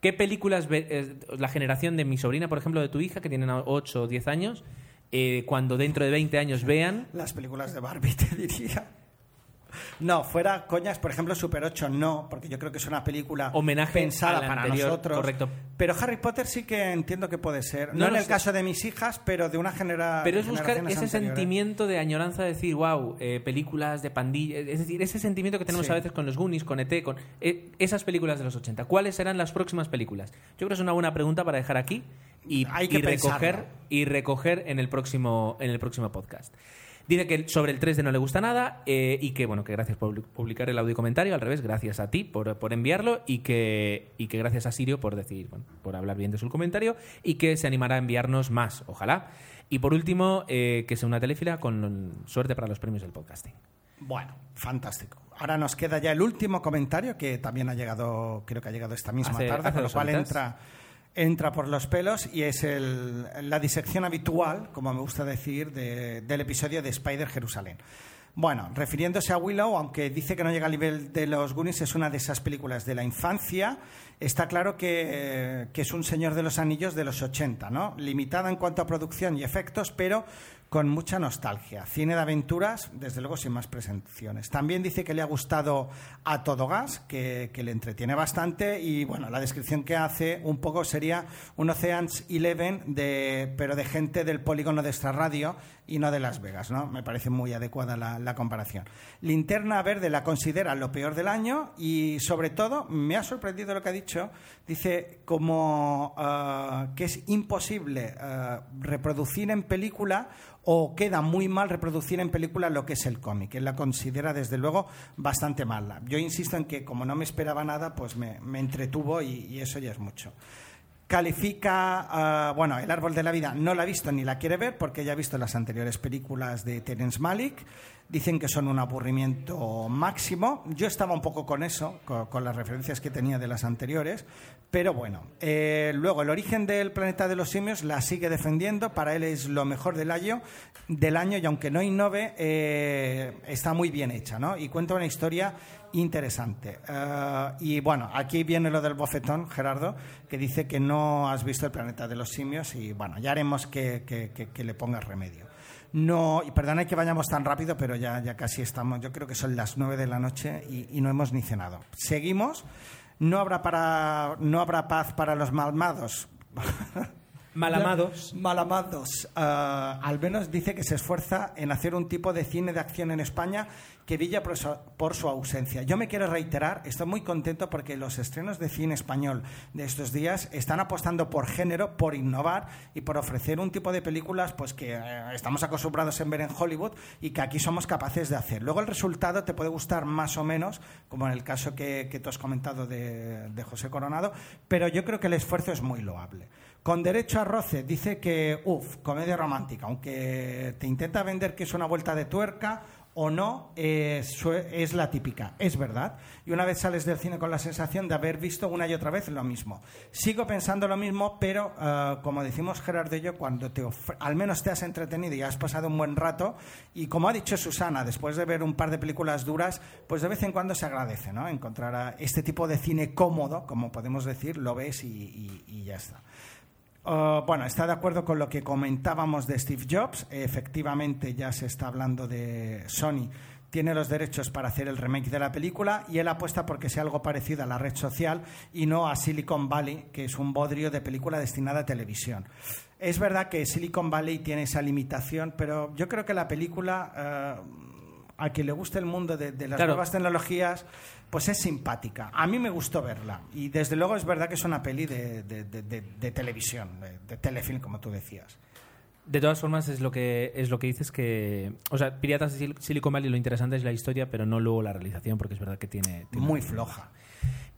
¿Qué películas ve- eh, la generación de mi sobrina, por ejemplo, de tu hija, que tienen 8 o 10 años, eh, cuando dentro de 20 años vean... Las películas de Barbie, te diría. No, fuera coñas, por ejemplo, Super 8 no, porque yo creo que es una película Homenaje pensada para anterior, nosotros. correcto. Pero Harry Potter sí que entiendo que puede ser. No, No en el sé. caso de mis hijas, pero de una genera Pero es buscar ese anteriores. sentimiento de añoranza de decir, wow, películas de pandilla. Es decir, ese sentimiento que tenemos Sí. a veces con los Goonies, con ET, con eh, esas películas de los 80. ¿Cuáles serán las próximas películas? Yo creo que es una buena pregunta para dejar aquí y, Hay que y recoger y recoger en el próximo en el próximo podcast. Dice que sobre el 3D no le gusta nada eh, y que bueno que gracias por publi- publicar el audio comentario, al revés, gracias a ti por, por enviarlo y que, y que gracias a Sirio por decir, bueno, por hablar bien de su comentario y que se animará a enviarnos más, ojalá. Y por último, eh, que sea una telefila con suerte para los premios del podcasting. Bueno, fantástico. Ahora nos queda ya el último comentario que también ha llegado, creo que ha llegado esta misma Hace- tarde, hace con lo cual entra, entra por los pelos y es el- la disección habitual, como me gusta decir, de- del episodio de Spider Jerusalén. Bueno, refiriéndose a Willow, aunque dice que no llega al nivel de los Goonies, es una de esas películas de la infancia. Está claro que, que es un Señor de los Anillos de los 80, ¿no? Limitada en cuanto a producción y efectos, pero con mucha nostalgia. Cine de aventuras, desde luego sin más presentaciones. También dice que le ha gustado a todo gas, que, que le entretiene bastante y bueno, la descripción que hace un poco sería un Oceans Eleven, de, pero de gente del polígono de esta radio y no de Las Vegas, ¿no? Me parece muy adecuada la, la comparación. Linterna Verde la considera lo peor del año y sobre todo me ha sorprendido lo que ha dicho. Dice como ah, que es imposible ah, reproducir en película o queda muy mal reproducir en película lo que es el cómic. Él la considera, desde luego, bastante mala. Yo insisto en que, como no me esperaba nada, pues me, entretuvo y eso ya es mucho. Califica, ah, bueno, El Árbol de la Vida no la ha visto ni la quiere ver porque ya ha visto las anteriores películas de Terence Malick. Dicen que son un aburrimiento máximo. Yo estaba un poco con eso, con, las referencias que tenía de las anteriores, pero bueno. Eh, luego, El origen del planeta de los simios la sigue defendiendo. Para él es lo mejor del año, del año y aunque no innove, eh, está muy bien hecha, ¿no? Y cuenta una historia interesante. Eh, y bueno, aquí viene lo del bofetón, Gerardo, que dice que no has visto el planeta de los simios y bueno, ya haremos que- que le pongas remedio. No, y perdona que vayamos tan rápido, pero ya, ya casi estamos, yo creo que son las nueve de la noche y, y no hemos ni cenado. Seguimos. No habrá, para, no habrá paz para los malmados. Malamados. Malamados. Ah, al menos dice que se esfuerza en hacer un tipo de cine de acción en España que brilla por su, ausencia. Yo me quiero reiterar, estoy muy contento porque los estrenos de cine español de estos días están apostando por género, por innovar y por ofrecer un tipo de películas pues que eh, estamos acostumbrados en ver en Hollywood y que aquí somos capaces de hacer. Luego el resultado te puede gustar más o menos, como en el caso que, que tú has comentado de, de José Coronado, pero yo creo que el esfuerzo es muy loable. Con derecho a roce, dice que, uff, comedia romántica, aunque te intenta vender que es una vuelta de tuerca o no, es la típica, es verdad. Y una vez sales del cine con la sensación de haber visto una y otra vez lo mismo. Sigo pensando lo mismo, pero eh, como decimos Gerardo y yo, cuando te al menos te has entretenido y has pasado un buen rato, y como ha dicho Susana, después de ver un par de películas duras, pues de vez en cuando se agradece, ¿no? Encontrar este tipo de cine cómodo, como podemos decir, lo ves y- y ya está. Uh, bueno, está de acuerdo con lo que comentábamos de Steve Jobs. Efectivamente, ya se está hablando de Sony. Tiene los derechos para hacer el remake de la película y él apuesta porque sea algo parecido a la red social y no a Silicon Valley, que es un bodrio de película destinada a televisión. Es verdad que Silicon Valley tiene esa limitación, pero yo creo que la película, uh, a quien le guste el mundo de, de las Claro. nuevas tecnologías, pues es simpática. A mí me gustó verla. Y desde luego es verdad que es una peli de, de- de- de- de televisión, de, telefilm, como tú decías. De todas formas, es lo que es lo que dices que. O sea, Piratas de Sil- Silicon Valley lo interesante es la historia, pero no luego la realización, porque es verdad que tiene. tiene- Muy floja.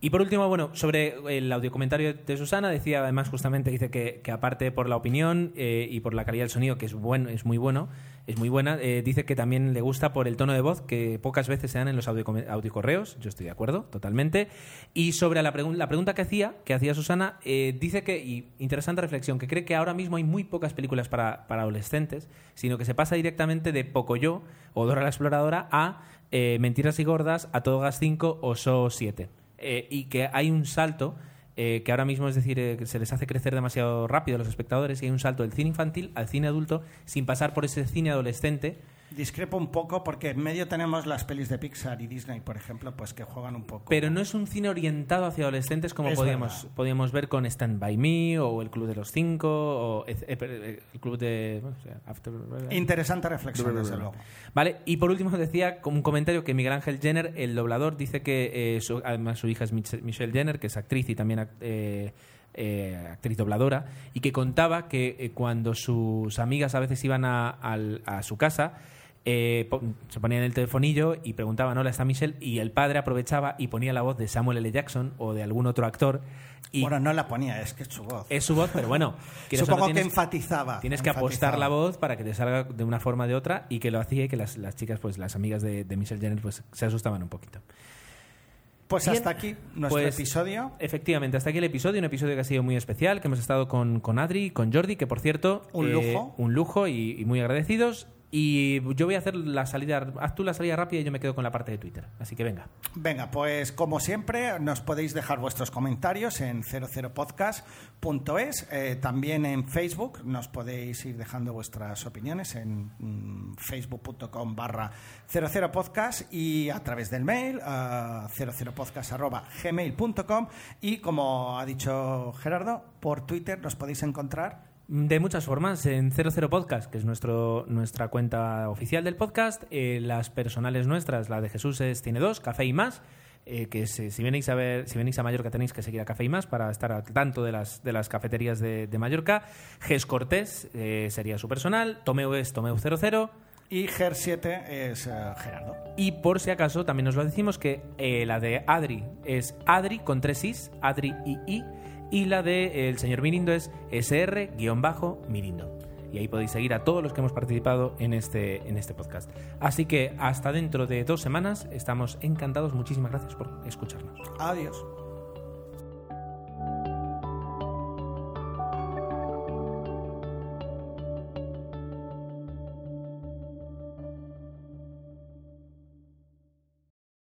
Y por último, bueno, sobre el audiocomentario de Susana, decía además justamente, dice que, que aparte por la opinión eh, y por la calidad del sonido, que es bueno, es muy bueno, es muy buena, eh, dice que también le gusta por el tono de voz que pocas veces se dan en los audiocorreos, yo estoy de acuerdo, totalmente. Y sobre la, pregun- la pregunta que hacía, que hacía Susana, eh, dice que, y interesante reflexión, que cree que ahora mismo hay muy pocas películas para, para adolescentes, sino que se pasa directamente de Pocoyo o Dora la Exploradora a Mentiras y Gordas, A Todo Gas 5 o So 7 eh, y que hay un salto eh, que ahora mismo es decir eh, se les hace crecer demasiado rápido a los espectadores y hay un salto del cine infantil al cine adulto sin pasar por ese cine adolescente Discrepo un poco porque en medio tenemos las pelis de Pixar y Disney, por ejemplo, pues que juegan un poco. pero no es un cine orientado hacia adolescentes como podíamos, podíamos ver con Stand By Me o El Club de los Cinco o eh, eh, El Club de... bueno, o sea, After- Interesante reflexión, desde luego. Vale, y por último decía como un comentario que Miguel Ángel Jenner, el doblador, dice que eh, su- además su hija es Mich- Michelle Jenner, que es actriz y también ac- eh, eh, actriz dobladora, y que contaba que eh, cuando sus amigas a veces iban a, al- a su casa, eh, se ponían el telefonillo y preguntaban, hola, está Michelle, y el padre aprovechaba y ponía la voz de Samuel L. Jackson o de algún otro actor. Y Bueno, no la ponía, es que es su voz. es su voz, pero bueno. no, Supongo que enfatizaba. Tienes que enfatizaba. apostar la voz para que te salga de una forma o de otra y que lo hacía y que las, las chicas, pues las amigas de, de Michelle Jenner, pues se asustaban un poquito. Pues Bien. hasta aquí nuestro Pues, episodio. Efectivamente, hasta aquí el episodio, un episodio que ha sido muy especial, que hemos estado con, con Adri, con Jordi, que por cierto... Un eh, lujo. Un lujo y, y muy agradecidos. Y yo voy a hacer la salida, haz tú la salida rápida y yo me quedo con la parte de Twitter. Así que venga. Venga, pues como siempre, nos podéis dejar vuestros comentarios en 00podcast.es. eh, también en Facebook nos podéis ir dejando vuestras opiniones en mm, facebook.com barra 00podcast y a través del mail a 00podcast.gmail.com y como ha dicho Gerardo, por Twitter nos podéis encontrar De muchas formas, en 00 Podcast, que es nuestro, nuestra cuenta oficial del podcast, eh, las personales nuestras, la de Jesús es Tiene Dos, Café y Más, eh, que si, si venís a ver, si venís a Mallorca tenéis que seguir a Café y Más para estar al tanto de las, de las cafeterías de, de Mallorca. Ges Cortés eh, sería su personal, Tomeu es Tomeu 00. y Ger7 es eh, Gerardo. Y por si acaso, también nos lo decimos que eh, la de Adri es Adri con tres is, Adri y I, y la de eh, el señor Mirindo es SR-Mirindo. Y ahí podéis seguir a todos los que hemos participado en este, en este podcast. Así que hasta dentro de dos semanas estamos encantados. Muchísimas gracias por escucharnos. Adiós.